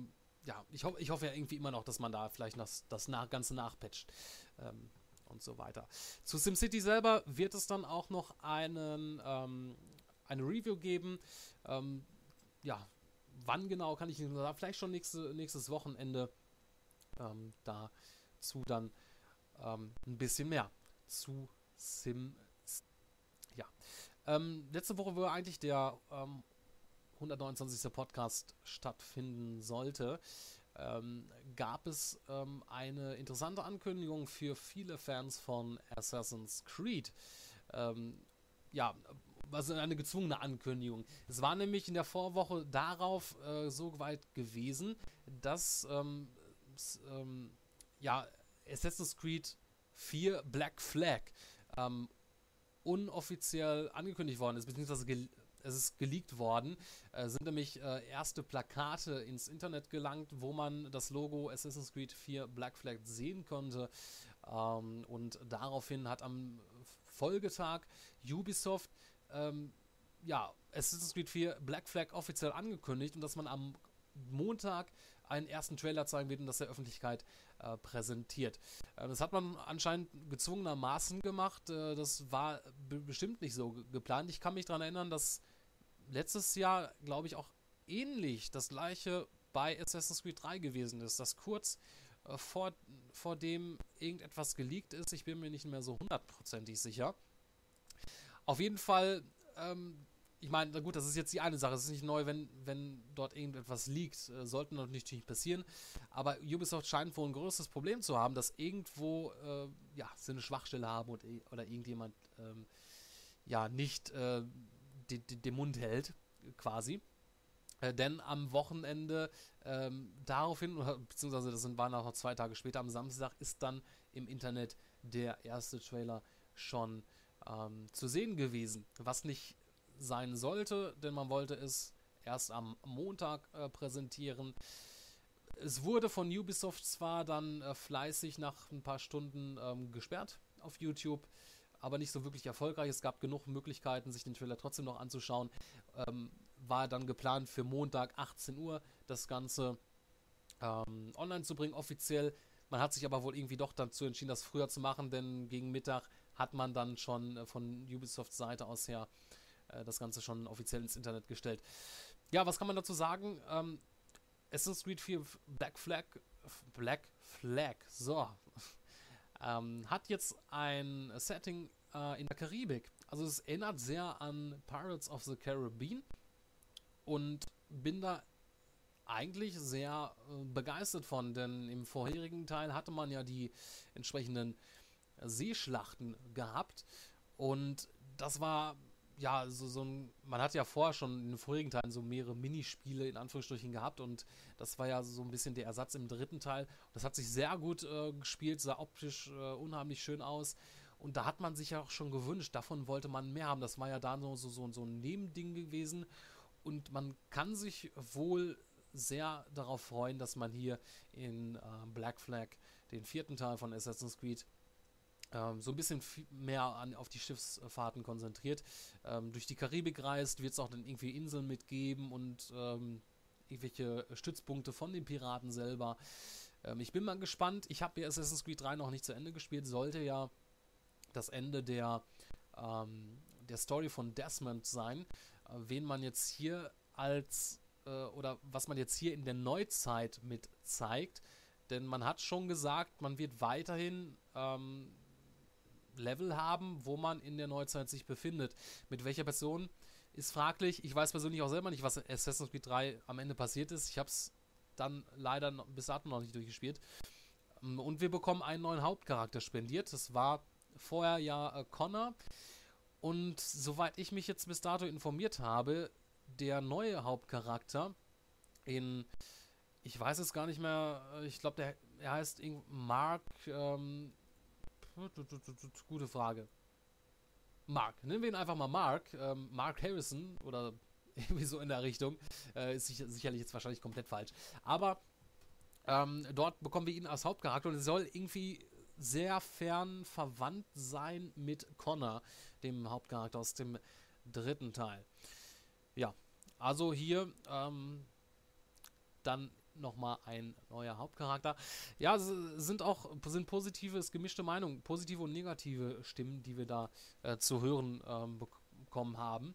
ja, ich, ho ich hoffe ja irgendwie immer noch, dass man da vielleicht das, das nach Ganze nachpatcht ähm, und so weiter. Zu SimCity selber wird es dann auch noch einen, ähm, eine Review geben. Ähm, ja, wann genau kann ich nicht sagen, vielleicht schon nächste, nächstes Wochenende ähm, dazu dann ähm, ein bisschen mehr zu Sim. Ja. Ähm, letzte Woche, wo eigentlich der 129. Ähm, Podcast stattfinden sollte, ähm, gab es ähm, eine interessante Ankündigung für viele Fans von Assassin's Creed. ja, also eine gezwungene Ankündigung. Es war nämlich in der Vorwoche darauf äh, so weit gewesen, dass ähm, ähm, ja, Assassin's Creed 4 Black Flag ähm, unoffiziell angekündigt worden ist, beziehungsweise es ist geleakt worden, äh, sind nämlich äh, erste Plakate ins Internet gelangt, wo man das Logo Assassin's Creed 4 Black Flag sehen konnte. Ähm, und daraufhin hat am Folgetag Ubisoft ähm, ja, Assassin's Creed 4 Black Flag offiziell angekündigt und dass man am Montag einen ersten Trailer zeigen wird und das der Öffentlichkeit äh, präsentiert. Äh, das hat man anscheinend gezwungenermaßen gemacht. Äh, das war bestimmt nicht so geplant. Ich kann mich daran erinnern, dass letztes Jahr, glaube ich, auch ähnlich das gleiche bei Assassin's Creed 3 gewesen ist, dass kurz äh, vor, vor dem irgendetwas geleakt ist. Ich bin mir nicht mehr so hundertprozentig sicher. Auf jeden Fall ähm, ich meine, gut, das ist jetzt die eine Sache. Es ist nicht neu, wenn, wenn dort irgendetwas liegt. Äh, sollte natürlich nicht passieren. Aber Ubisoft scheint wohl ein größeres Problem zu haben, dass irgendwo, äh, ja, sie eine Schwachstelle haben und, oder irgendjemand, ähm, ja, nicht äh, den, den Mund hält, quasi. Äh, denn am Wochenende ähm, daraufhin, beziehungsweise das waren auch noch zwei Tage später, am Samstag, ist dann im Internet der erste Trailer schon ähm, zu sehen gewesen. Was nicht sein sollte, denn man wollte es erst am Montag äh, präsentieren. Es wurde von Ubisoft zwar dann äh, fleißig nach ein paar Stunden ähm, gesperrt auf YouTube, aber nicht so wirklich erfolgreich. Es gab genug Möglichkeiten, sich den Trailer trotzdem noch anzuschauen. Ähm, war dann geplant für Montag 18 Uhr das Ganze ähm, online zu bringen, offiziell. Man hat sich aber wohl irgendwie doch dazu entschieden, das früher zu machen, denn gegen Mittag hat man dann schon äh, von Ubisofts Seite aus her äh, das Ganze schon offiziell ins Internet gestellt. Ja, was kann man dazu sagen? Ähm, Assassin's Creed 4 Black Flag, Black Flag, so, ähm, hat jetzt ein Setting äh, in der Karibik. Also es erinnert sehr an Pirates of the Caribbean und bin da eigentlich sehr äh, begeistert von, denn im vorherigen Teil hatte man ja die entsprechenden Seeschlachten gehabt und das war ja, so, so ein, man hat ja vorher schon in den vorigen Teilen so mehrere Minispiele in Anführungsstrichen gehabt und das war ja so ein bisschen der Ersatz im dritten Teil. Das hat sich sehr gut äh, gespielt, sah optisch äh, unheimlich schön aus. Und da hat man sich ja auch schon gewünscht, davon wollte man mehr haben. Das war ja da so, so, so, ein Nebending gewesen. Und man kann sich wohl sehr darauf freuen, dass man hier in äh, Black Flag, den vierten Teil von Assassin's Creed, ähm, so ein bisschen mehr an, auf die Schiffsfahrten konzentriert. Ähm, durch die Karibik reist, wird es auch dann irgendwie Inseln mitgeben und ähm, irgendwelche Stützpunkte von den Piraten selber. Ähm, ich bin mal gespannt. Ich habe ja Assassin's Creed 3 noch nicht zu Ende gespielt. Sollte ja das Ende der, ähm, der Story von Desmond sein. Äh, wen man jetzt hier als äh, oder was man jetzt hier in der Neuzeit mit zeigt. Denn man hat schon gesagt, man wird weiterhin ähm, Level haben, wo man in der Neuzeit sich befindet. Mit welcher Person ist fraglich. Ich weiß persönlich auch selber nicht, was in Assassin's Creed 3 am Ende passiert ist. Ich habe es dann leider noch, bis dato noch nicht durchgespielt. Ähm, und wir bekommen einen neuen Hauptcharakter spendiert. Das war vorher ja äh, Connor. Und soweit ich mich jetzt bis dato informiert habe, der neue Hauptcharakter in, ich weiß es gar nicht mehr, äh, ich glaube, er heißt Mark, ähm, gute Frage. Mark, nennen wir ihn einfach mal Mark, ähm, Mark Harrison oder irgendwie so in der Richtung, äh, ist sicher, sicherlich jetzt wahrscheinlich komplett falsch. Aber ähm, dort bekommen wir ihn als Hauptcharakter und er soll irgendwie sehr fern verwandt sein mit Connor, dem Hauptcharakter aus dem dritten Teil. Ja, also hier ähm, dann nochmal ein neuer Hauptcharakter. Ja, sind auch sind positive, gemischte Meinungen, positive und negative Stimmen, die wir da äh, zu hören ähm, bekommen haben.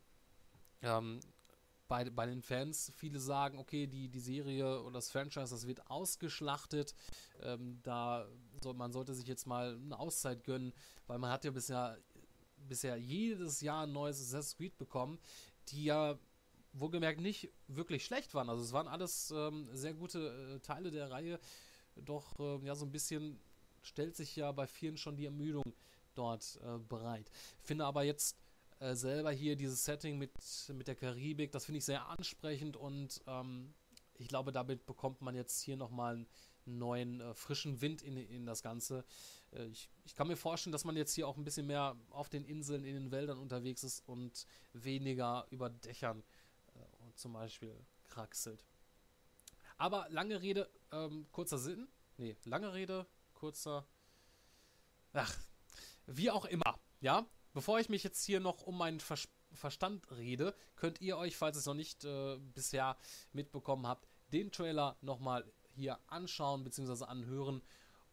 Ähm, bei, bei den Fans, viele sagen, okay, die, die Serie oder das Franchise, das wird ausgeschlachtet. Ähm, da soll, man sollte sich jetzt mal eine Auszeit gönnen, weil man hat ja bisher, bisher jedes Jahr ein neues Assassin's Creed bekommen, die ja wohlgemerkt nicht wirklich schlecht waren. Also es waren alles ähm, sehr gute äh, Teile der Reihe. Doch äh, ja, so ein bisschen stellt sich ja bei vielen schon die Ermüdung dort äh, bereit. Finde aber jetzt äh, selber hier dieses Setting mit, mit der Karibik, das finde ich sehr ansprechend und ähm, ich glaube, damit bekommt man jetzt hier nochmal einen neuen, äh, frischen Wind in, in das Ganze. Äh, ich, ich kann mir vorstellen, dass man jetzt hier auch ein bisschen mehr auf den Inseln, in den Wäldern unterwegs ist und weniger über Dächern zum Beispiel kraxelt. Aber lange Rede, ähm, kurzer Sinn. Nee, lange Rede, kurzer. Ach, wie auch immer. Ja, bevor ich mich jetzt hier noch um meinen Vers Verstand rede, könnt ihr euch, falls ihr es noch nicht äh, bisher mitbekommen habt, den Trailer nochmal hier anschauen bzw. anhören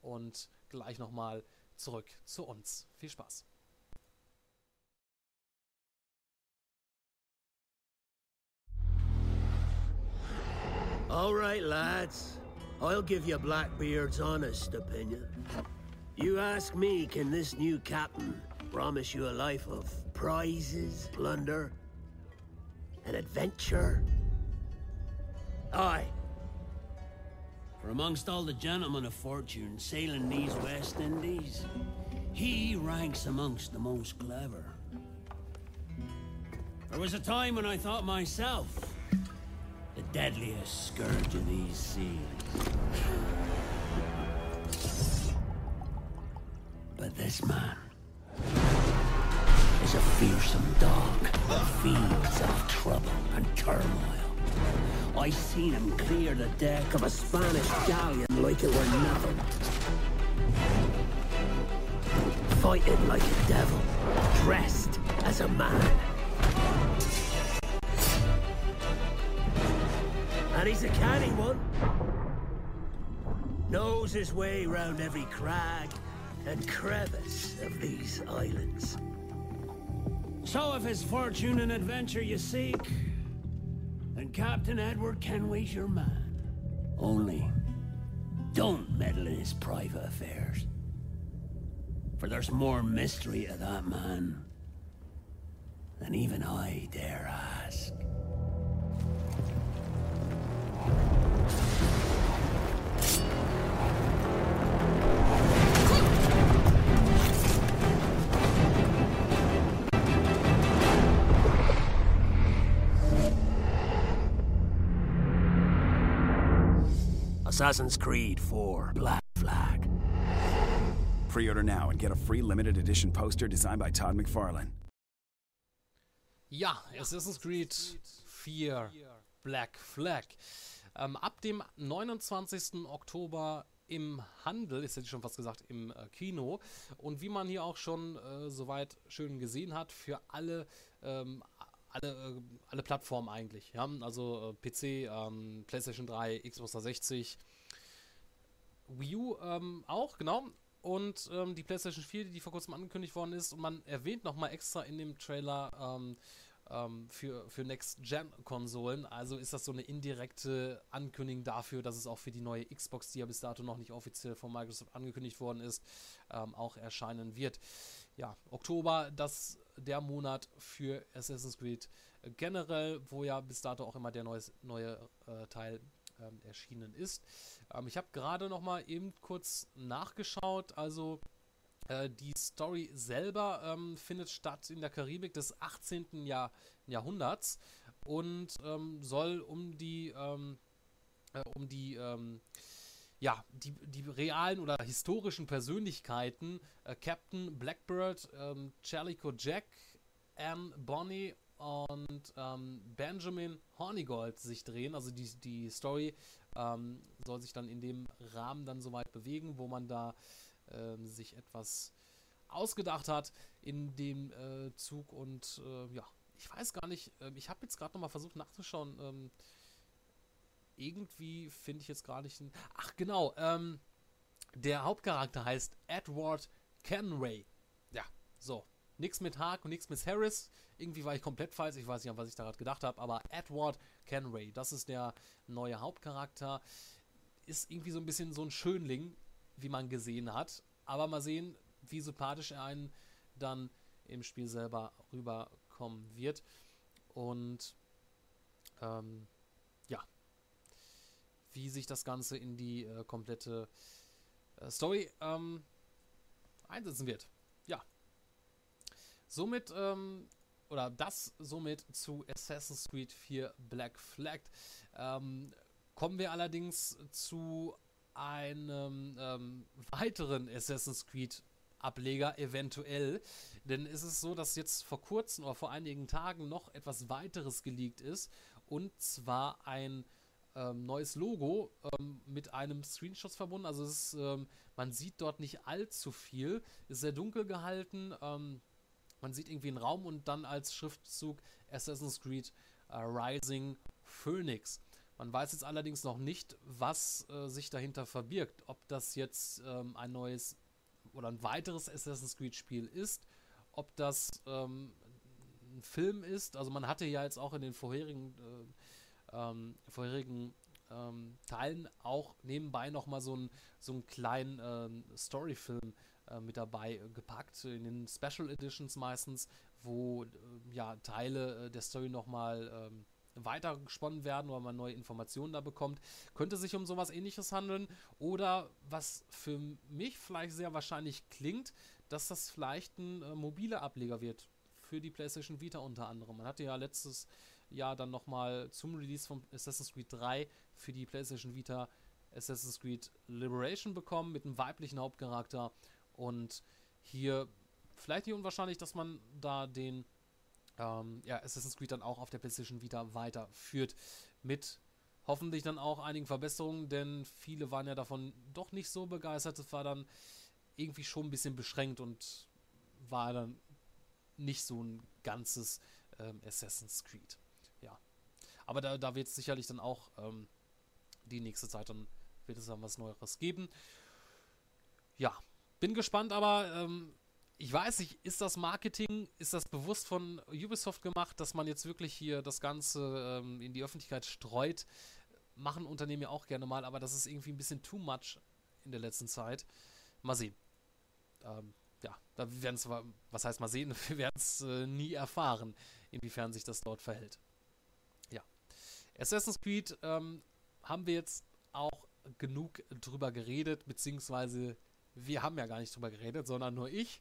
und gleich nochmal zurück zu uns. Viel Spaß. All right, lads. I'll give you Blackbeard's honest opinion. You ask me, can this new captain promise you a life of prizes, plunder, and adventure? Aye. For amongst all the gentlemen of fortune sailing these West Indies, he ranks amongst the most clever. There was a time when I thought myself deadliest scourge of these seas. But this man is a fearsome dog that feeds off trouble and turmoil. I seen him clear the deck of a Spanish galleon like it were nothing. Fighting like a devil, dressed as a man. And he's a canny one. Knows his way round every crag and crevice of these islands. So if it's fortune and adventure you seek, then Captain Edward Kenway's your man. Only, don't meddle in his private affairs. For there's more mystery to that man than even I dare ask. Assassin's Creed 4 Black Flag. Pre-order now and get a free limited edition poster designed by Todd McFarlane. Ja, Assassin's Creed 4 Black Flag. Ähm, ab dem 29. Oktober im Handel, ist jetzt schon fast gesagt, im äh, Kino. Und wie man hier auch schon äh, soweit schön gesehen hat, für alle, ähm, alle, äh, alle Plattformen eigentlich. Ja? Also äh, PC, ähm, PlayStation 3, Xbox 360, Wii U ähm, auch, genau. Und ähm, die PlayStation 4, die vor kurzem angekündigt worden ist. Und man erwähnt nochmal extra in dem Trailer ähm, für, für Next-Gen-Konsolen. Also ist das so eine indirekte Ankündigung dafür, dass es auch für die neue Xbox, die ja bis dato noch nicht offiziell von Microsoft angekündigt worden ist, ähm, auch erscheinen wird. Ja, Oktober, das der Monat für Assassin's Creed generell, wo ja bis dato auch immer der neues, neue äh, Teil ähm, erschienen ist. Ähm, ich habe gerade noch mal eben kurz nachgeschaut, also äh, die Story selber ähm, findet statt in der Karibik des 18. Jahr, Jahrhunderts und ähm, soll um die ähm, äh, um die ähm, ja, die, die realen oder historischen Persönlichkeiten, äh, Captain Blackbird, ähm, Charlico Jack, Anne Bonny und ähm, Benjamin Hornigold sich drehen. Also die, die Story ähm, soll sich dann in dem Rahmen dann soweit bewegen, wo man da ähm, sich etwas ausgedacht hat in dem äh, Zug und äh, ja, ich weiß gar nicht, äh, ich habe jetzt gerade nochmal versucht nachzuschauen, ähm, irgendwie finde ich jetzt gar nicht. Ach genau, ähm, der Hauptcharakter heißt Edward Kenray. Ja, so. Nix mit Hark und nix mit Harris. Irgendwie war ich komplett falsch. Ich weiß nicht, an was ich da gerade gedacht habe. Aber Edward Kenray, das ist der neue Hauptcharakter. Ist irgendwie so ein bisschen so ein Schönling, wie man gesehen hat. Aber mal sehen, wie sympathisch er einen dann im Spiel selber rüberkommen wird. Und ähm, ja, wie sich das Ganze in die äh, komplette äh, Story ähm, einsetzen wird. Ja. Somit, ähm, oder das somit zu Assassin's Creed 4 Black Flag. Ähm, kommen wir allerdings zu einem ähm, weiteren Assassin's Creed Ableger eventuell. Denn ist es so, dass jetzt vor kurzem oder vor einigen Tagen noch etwas weiteres geleakt ist. Und zwar ein ähm, neues Logo ähm, mit einem Screenshot verbunden. Also ist, ähm, man sieht dort nicht allzu viel. Ist sehr dunkel gehalten. Ähm, man sieht irgendwie einen Raum und dann als Schriftzug Assassin's Creed äh, Rising Phoenix. Man weiß jetzt allerdings noch nicht, was äh, sich dahinter verbirgt. Ob das jetzt ähm, ein neues oder ein weiteres Assassin's Creed Spiel ist, ob das ähm, ein Film ist. Also man hatte ja jetzt auch in den vorherigen äh, ähm, vorherigen ähm, Teilen auch nebenbei nochmal so, ein, so einen kleinen ähm, Storyfilm äh, mit dabei äh, gepackt, in den Special Editions meistens, wo äh, ja Teile äh, der Story nochmal ähm, weiter gesponnen werden oder man neue Informationen da bekommt. Könnte sich um sowas ähnliches handeln oder was für mich vielleicht sehr wahrscheinlich klingt, dass das vielleicht ein äh, mobiler Ableger wird für die PlayStation Vita unter anderem. Man hatte ja letztes Jahr dann nochmal zum Release von Assassin's Creed 3 für die PlayStation Vita Assassin's Creed Liberation bekommen mit einem weiblichen Hauptcharakter und hier vielleicht nicht unwahrscheinlich, dass man da den ähm, ja, Assassin's Creed dann auch auf der PlayStation Vita weiterführt mit hoffentlich dann auch einigen Verbesserungen, denn viele waren ja davon doch nicht so begeistert. Es war dann irgendwie schon ein bisschen beschränkt und war dann nicht so ein ganzes ähm, Assassin's Creed. Aber da, da wird es sicherlich dann auch ähm, die nächste Zeit dann wird es dann was Neueres geben. Ja, bin gespannt, aber ähm, ich weiß nicht, ist das Marketing, ist das bewusst von Ubisoft gemacht, dass man jetzt wirklich hier das Ganze ähm, in die Öffentlichkeit streut? Machen Unternehmen ja auch gerne mal, aber das ist irgendwie ein bisschen too much in der letzten Zeit. Mal sehen. Ähm, ja, da werden es, was heißt mal sehen, wir werden es äh, nie erfahren, inwiefern sich das dort verhält. Assassin's Creed ähm, haben wir jetzt auch genug drüber geredet, beziehungsweise wir haben ja gar nicht drüber geredet, sondern nur ich.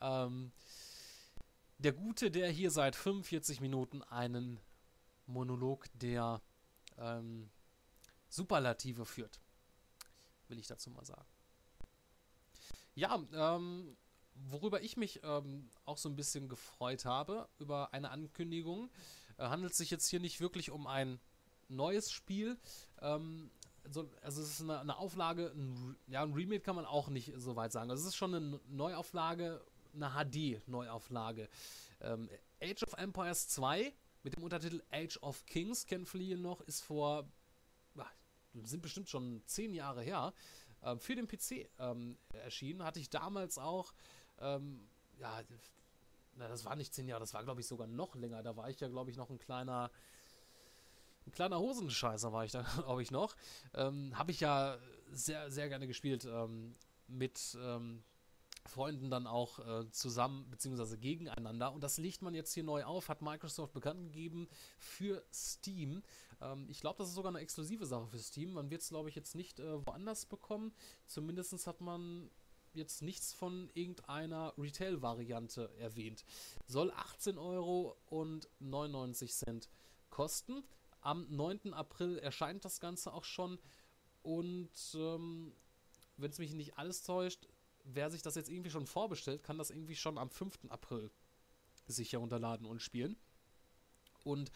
Ähm, der Gute, der hier seit 45 Minuten einen Monolog der ähm, Superlative führt, will ich dazu mal sagen. Ja, ähm, worüber ich mich ähm, auch so ein bisschen gefreut habe, über eine Ankündigung, äh, handelt sich jetzt hier nicht wirklich um ein neues Spiel. Ähm, so, also es ist eine, eine Auflage, ein, ja, ein Remake kann man auch nicht so weit sagen. Also es ist schon eine Neuauflage, eine HD-Neuauflage. Ähm, Age of Empires 2 mit dem Untertitel Age of Kings, kennen viele noch, ist vor, sind bestimmt schon zehn Jahre her, ähm, für den PC ähm, erschienen. Hatte ich damals auch, ähm, ja, na, das war nicht zehn Jahre, das war glaube ich sogar noch länger. Da war ich ja glaube ich noch ein kleiner, ein kleiner Hosenscheißer war ich da glaube ich noch. Ähm, Habe ich ja sehr, sehr gerne gespielt ähm, mit ähm, Freunden dann auch äh, zusammen bzw. gegeneinander. Und das legt man jetzt hier neu auf, hat Microsoft bekannt gegeben für Steam. Ähm, ich glaube, das ist sogar eine exklusive Sache für Steam. Man wird es, glaube ich, jetzt nicht äh, woanders bekommen. Zumindest hat man jetzt nichts von irgendeiner Retail-Variante erwähnt. Soll 18 Euro und 99 Cent kosten. Am 9. April erscheint das Ganze auch schon. Und ähm, wenn es mich nicht alles täuscht, wer sich das jetzt irgendwie schon vorbestellt, kann das irgendwie schon am 5. April sich herunterladen und spielen. Und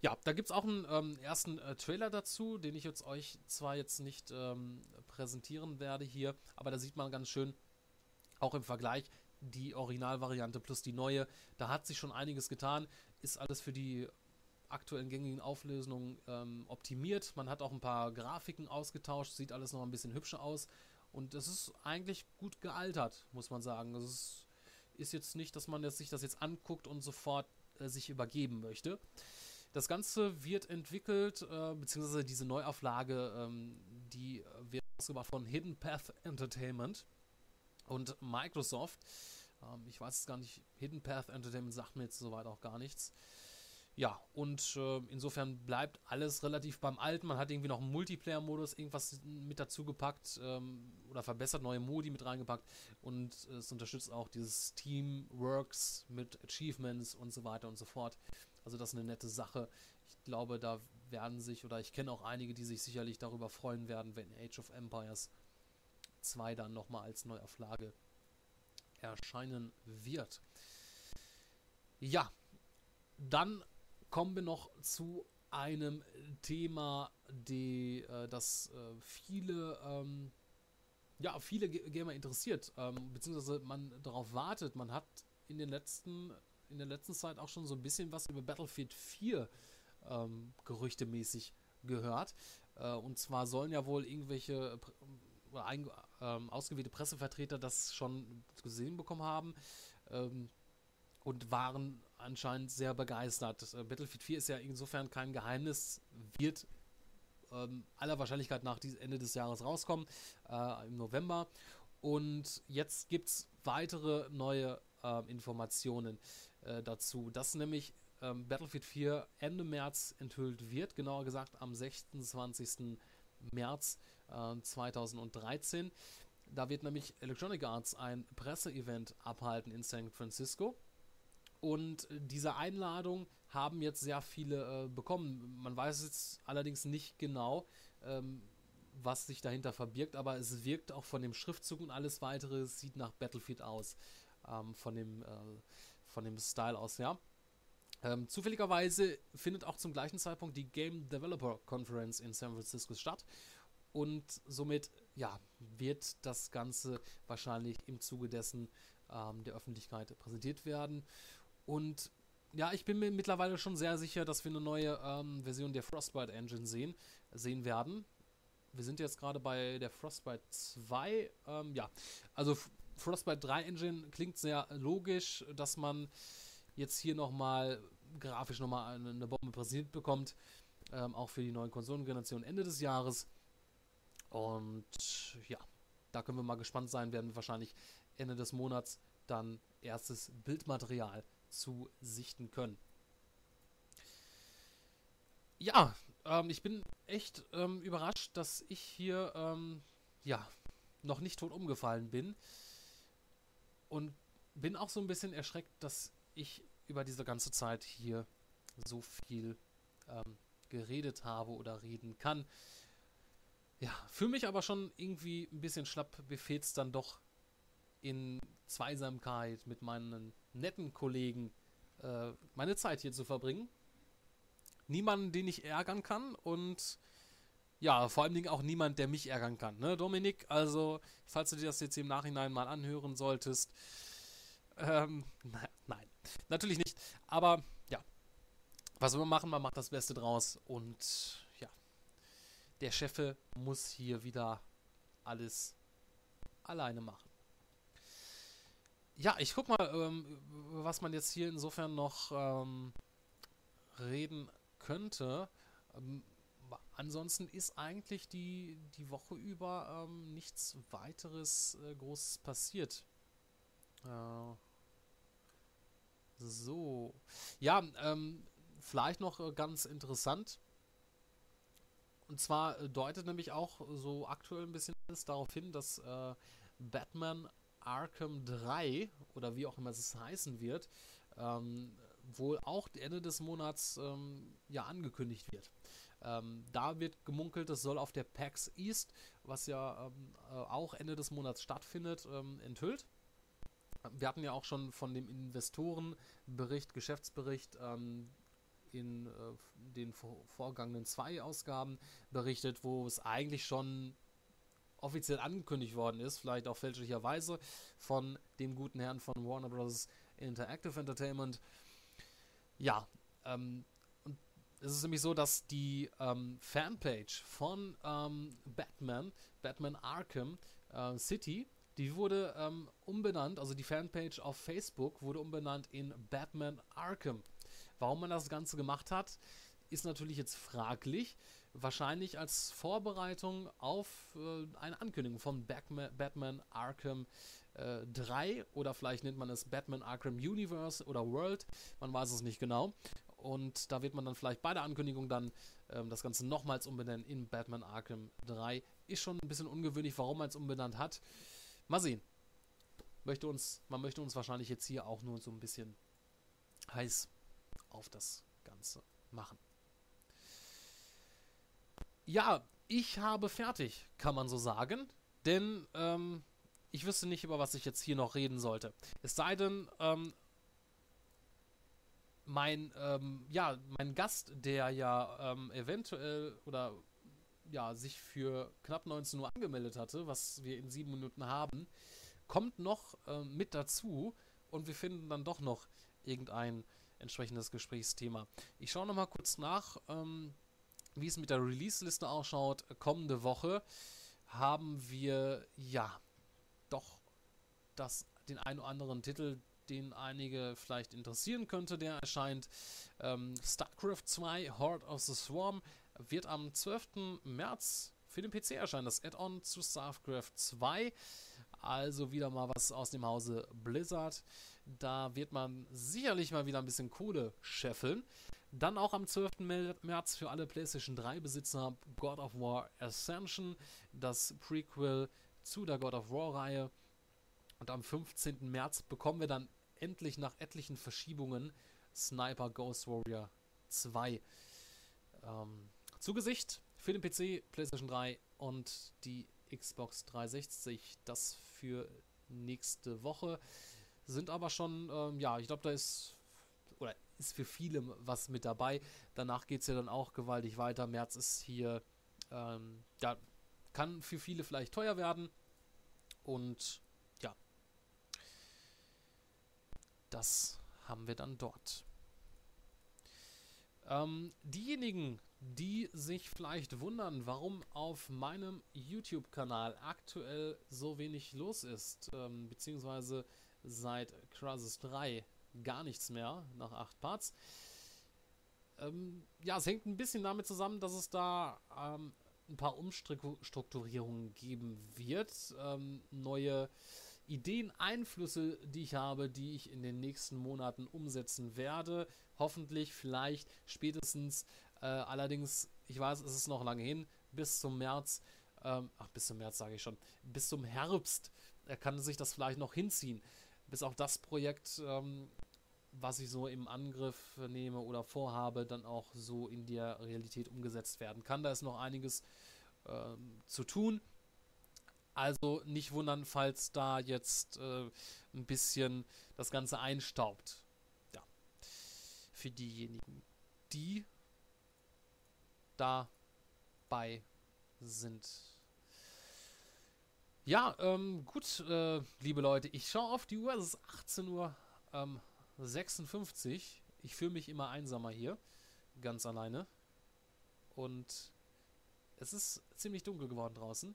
ja, da gibt es auch einen ähm, ersten äh, Trailer dazu, den ich jetzt euch zwar jetzt nicht ähm, präsentieren werde hier, aber da sieht man ganz schön, auch im Vergleich, die Originalvariante plus die neue. Da hat sich schon einiges getan, ist alles für die aktuellen gängigen Auflösungen ähm, optimiert. Man hat auch ein paar Grafiken ausgetauscht, sieht alles noch ein bisschen hübscher aus. Und es ist eigentlich gut gealtert, muss man sagen. Es ist, ist jetzt nicht, dass man jetzt sich das jetzt anguckt und sofort äh, sich übergeben möchte. Das Ganze wird entwickelt, äh, beziehungsweise diese Neuauflage, ähm, die wird ausgebracht von Hidden Path Entertainment und Microsoft. Ähm, ich weiß es gar nicht, Hidden Path Entertainment sagt mir jetzt soweit auch gar nichts. Ja, und äh, insofern bleibt alles relativ beim Alten. Man hat irgendwie noch einen Multiplayer-Modus, irgendwas mit dazu gepackt ähm, oder verbessert, neue Modi mit reingepackt. Und es unterstützt auch dieses Teamworks mit Achievements und so weiter und so fort. Also das ist eine nette Sache. Ich glaube, da werden sich, oder ich kenne auch einige, die sich sicherlich darüber freuen werden, wenn Age of Empires 2 dann nochmal als Neuauflage erscheinen wird. Ja, dann kommen wir noch zu einem Thema, die, äh, das äh, viele, ähm, ja, viele Gamer interessiert, ähm, beziehungsweise man darauf wartet. Man hat in den letzten in der letzten Zeit auch schon so ein bisschen was über Battlefield 4 ähm, gerüchtemäßig gehört. Äh, und zwar sollen ja wohl irgendwelche ein, ähm, ausgewählte Pressevertreter das schon gesehen bekommen haben ähm, und waren anscheinend sehr begeistert. Äh, Battlefield 4 ist ja insofern kein Geheimnis, wird ähm, aller Wahrscheinlichkeit nach Ende des Jahres rauskommen, äh, im November. Und jetzt gibt es weitere neue äh, Informationen äh, dazu, dass nämlich ähm, Battlefield 4 Ende März enthüllt wird, genauer gesagt am 26. März äh, 2013. Da wird nämlich Electronic Arts ein Presseevent abhalten in San Francisco. Und diese Einladung haben jetzt sehr viele äh, bekommen. Man weiß jetzt allerdings nicht genau, ähm, was sich dahinter verbirgt, aber es wirkt auch von dem Schriftzug und alles weitere sieht nach Battlefield aus. Ähm, von dem äh, von dem Style aus, ja. Ähm, zufälligerweise findet auch zum gleichen Zeitpunkt die Game Developer Conference in San Francisco statt. Und somit, ja, wird das Ganze wahrscheinlich im Zuge dessen ähm, der Öffentlichkeit präsentiert werden. Und ja, ich bin mir mittlerweile schon sehr sicher, dass wir eine neue ähm, Version der Frostbite Engine sehen, sehen werden. Wir sind jetzt gerade bei der Frostbite 2. Ähm, ja, also Frostbite 3 Engine klingt sehr logisch, dass man jetzt hier nochmal grafisch nochmal eine, eine Bombe präsentiert bekommt. Ähm, auch für die neuen Konsolengenerationen Ende des Jahres. Und ja, da können wir mal gespannt sein. Werden wir wahrscheinlich Ende des Monats dann erstes Bildmaterial zu sichten können. Ja, ähm, ich bin echt ähm, überrascht, dass ich hier ähm, ja noch nicht tot umgefallen bin. Und bin auch so ein bisschen erschreckt, dass ich über diese ganze Zeit hier so viel ähm, geredet habe oder reden kann. Ja, für mich aber schon irgendwie ein bisschen schlapp befehlt es dann doch in Zweisamkeit mit meinen netten Kollegen äh, meine Zeit hier zu verbringen. Niemanden, den ich ärgern kann und ja, vor allen Dingen auch niemand, der mich ärgern kann. Ne, Dominik? Also, falls du dir das jetzt im Nachhinein mal anhören solltest. Ähm, na, nein, natürlich nicht. Aber ja, was wir machen, man macht das Beste draus. Und ja, der Cheffe muss hier wieder alles alleine machen. Ja, ich guck mal, ähm, was man jetzt hier insofern noch ähm, reden könnte. Ähm, ansonsten ist eigentlich die, die Woche über ähm, nichts weiteres äh, Großes passiert. Äh, so. Ja, ähm, vielleicht noch äh, ganz interessant. Und zwar äh, deutet nämlich auch so aktuell ein bisschen darauf hin, dass äh, Batman Arkham 3 oder wie auch immer es heißen wird, ähm, wohl auch Ende des Monats ähm, ja angekündigt wird. Ähm, da wird gemunkelt, es soll auf der PAX East, was ja ähm, äh, auch Ende des Monats stattfindet, ähm, enthüllt. Wir hatten ja auch schon von dem Investorenbericht, Geschäftsbericht ähm, in äh, den vor vorgangenen zwei Ausgaben berichtet, wo es eigentlich schon offiziell angekündigt worden ist, vielleicht auch fälschlicherweise, von dem guten Herrn von Warner Bros. Interactive Entertainment. Ja, ähm, und es ist nämlich so, dass die ähm, Fanpage von ähm, Batman, Batman Arkham äh, City, die wurde ähm, umbenannt, also die Fanpage auf Facebook wurde umbenannt in Batman Arkham. Warum man das Ganze gemacht hat, ist natürlich jetzt fraglich. Wahrscheinlich als Vorbereitung auf äh, eine Ankündigung von Batman, Batman Arkham äh, 3 oder vielleicht nennt man es Batman Arkham Universe oder World, man weiß es nicht genau. Und da wird man dann vielleicht bei der Ankündigung dann ähm, das Ganze nochmals umbenennen in Batman Arkham 3. Ist schon ein bisschen ungewöhnlich, warum man es umbenannt hat. Mal sehen. Möchte uns, man möchte uns wahrscheinlich jetzt hier auch nur so ein bisschen heiß auf das Ganze machen. Ja, ich habe fertig, kann man so sagen. Denn ähm, ich wüsste nicht, über was ich jetzt hier noch reden sollte. Es sei denn, ähm, mein, ähm, ja, mein Gast, der ja ähm, eventuell oder ja, sich für knapp 19 Uhr angemeldet hatte, was wir in sieben Minuten haben, kommt noch ähm, mit dazu und wir finden dann doch noch irgendein entsprechendes Gesprächsthema. Ich schaue nochmal kurz nach, ähm, wie es mit der Release-Liste ausschaut. Kommende Woche haben wir ja doch das, den einen oder anderen Titel, den einige vielleicht interessieren könnte, der erscheint. Ähm, StarCraft 2 Horde of the Swarm wird am 12. März für den PC erscheinen. Das Add-on zu StarCraft 2. Also wieder mal was aus dem Hause Blizzard. Da wird man sicherlich mal wieder ein bisschen Kohle scheffeln. Dann auch am 12. März für alle PlayStation 3 Besitzer God of War Ascension, das Prequel zu der God of War Reihe. Und am 15. März bekommen wir dann endlich nach etlichen Verschiebungen Sniper Ghost Warrior 2 ähm, zu Gesicht für den PC, PlayStation 3 und die Xbox 360. Das für nächste Woche. Sind aber schon, ähm, ja, ich glaube, da ist ist für viele was mit dabei. Danach geht es ja dann auch gewaltig weiter. März ist hier, ähm, ja, kann für viele vielleicht teuer werden. Und ja, das haben wir dann dort. Ähm, diejenigen, die sich vielleicht wundern, warum auf meinem YouTube-Kanal aktuell so wenig los ist, ähm, beziehungsweise seit Crisis 3 gar nichts mehr nach acht Parts. Ähm, ja, es hängt ein bisschen damit zusammen, dass es da ähm, ein paar Umstrukturierungen geben wird. Ähm, neue Ideen, Einflüsse, die ich habe, die ich in den nächsten Monaten umsetzen werde. Hoffentlich, vielleicht, spätestens. Äh, allerdings, ich weiß, es ist noch lange hin, bis zum März. Ähm, ach, bis zum März sage ich schon. Bis zum Herbst äh, kann sich das vielleicht noch hinziehen bis auch das Projekt, ähm, was ich so im Angriff nehme oder vorhabe, dann auch so in der Realität umgesetzt werden kann. Da ist noch einiges ähm, zu tun. Also nicht wundern, falls da jetzt äh, ein bisschen das Ganze einstaubt. Ja. Für diejenigen, die dabei sind. Ja, ähm, gut, äh, liebe Leute, ich schaue auf die Uhr, es ist 18 Uhr ähm, 56. Ich fühle mich immer einsamer hier, ganz alleine. Und es ist ziemlich dunkel geworden draußen.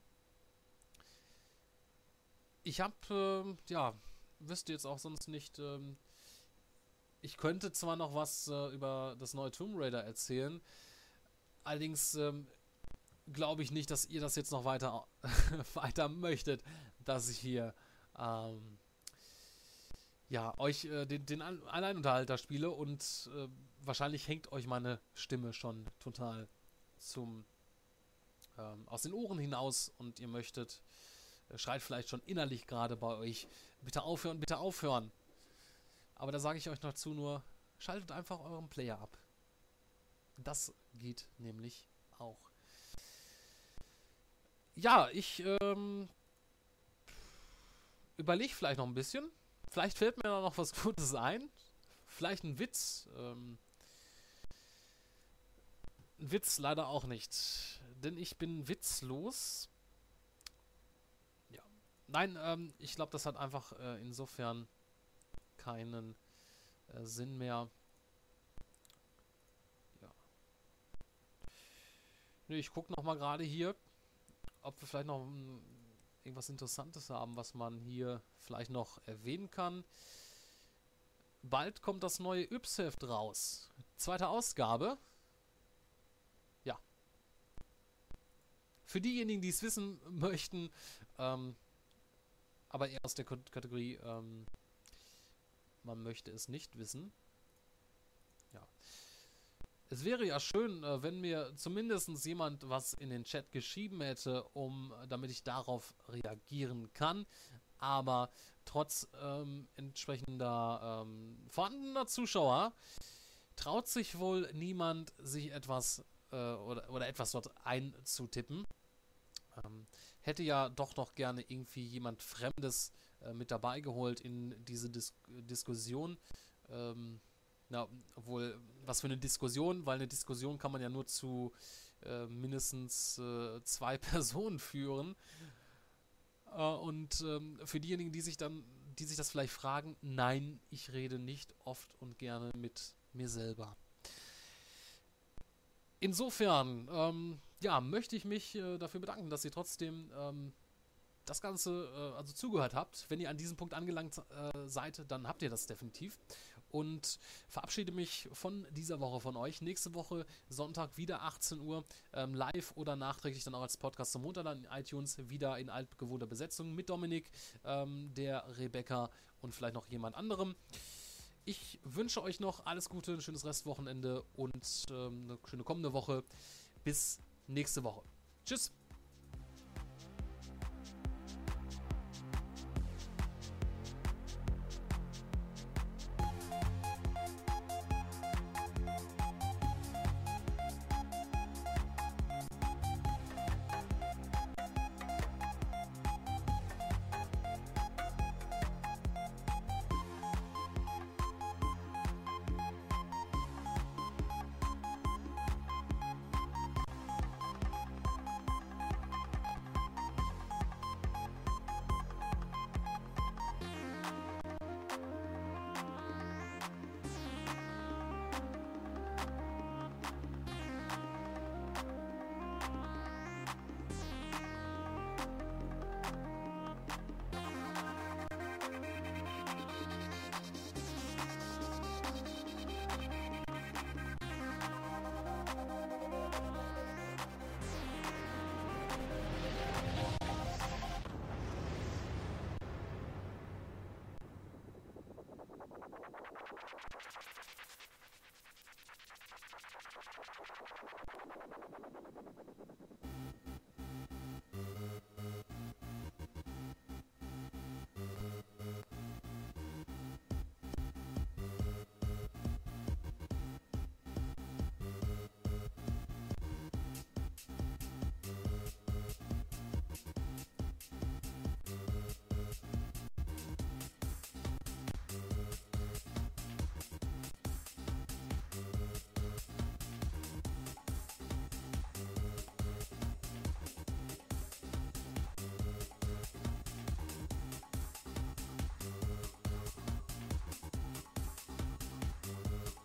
ich habe, ähm, ja, wüsste jetzt auch sonst nicht. Ähm, ich könnte zwar noch was äh, über das neue Tomb Raider erzählen, allerdings ähm, glaube ich nicht, dass ihr das jetzt noch weiter, weiter möchtet, dass ich hier ähm, ja, euch äh, den, den Alleinunterhalter spiele und äh, wahrscheinlich hängt euch meine Stimme schon total zum ähm, aus den Ohren hinaus und ihr möchtet, äh, schreit vielleicht schon innerlich gerade bei euch, bitte aufhören, bitte aufhören. Aber da sage ich euch dazu nur, schaltet einfach euren Player ab. Das geht nämlich auch. Ja, ich ähm, überlege vielleicht noch ein bisschen. Vielleicht fällt mir noch was Gutes ein. Vielleicht ein Witz. Ähm, ein Witz leider auch nicht. Denn ich bin witzlos. Ja. Nein, ähm, ich glaube, das hat einfach äh, insofern keinen äh, Sinn mehr. Ja. Nee, ich gucke nochmal gerade hier, ob wir vielleicht noch um, irgendwas Interessantes haben, was man hier vielleicht noch erwähnen kann. Bald kommt das neue Yps-Heft raus. Zweite Ausgabe. Ja. Für diejenigen, die es wissen möchten, ähm, aber eher aus der Kategorie, ähm, man möchte es nicht wissen. Es wäre ja schön, äh, wenn mir zumindest jemand was in den Chat geschrieben hätte, um, damit ich darauf reagieren kann. Aber trotz ähm, entsprechender ähm, vorhandener Zuschauer traut sich wohl niemand, sich etwas äh, oder, oder etwas dort einzutippen. Ähm, hätte ja doch noch gerne irgendwie jemand Fremdes äh, mit dabei geholt in diese Dis Diskussion. Ähm, na, obwohl, was für eine Diskussion, weil eine Diskussion kann man ja nur zu äh, mindestens äh, zwei Personen führen. Äh, und ähm, für diejenigen, die sich dann, die sich das vielleicht fragen, nein, ich rede nicht oft und gerne mit mir selber. Insofern, ähm, ja, möchte ich mich äh, dafür bedanken, dass ihr trotzdem ähm, das Ganze äh, also zugehört habt. Wenn ihr an diesem Punkt angelangt äh, seid, dann habt ihr das definitiv. Und verabschiede mich von dieser Woche von euch. Nächste Woche Sonntag wieder 18 Uhr ähm, live oder nachträglich dann auch als Podcast zum Runterladen in iTunes wieder in altgewohnter Besetzung mit Dominik, ähm, der Rebecca und vielleicht noch jemand anderem. Ich wünsche euch noch alles Gute, ein schönes Restwochenende und ähm, eine schöne kommende Woche. Bis nächste Woche. Tschüss.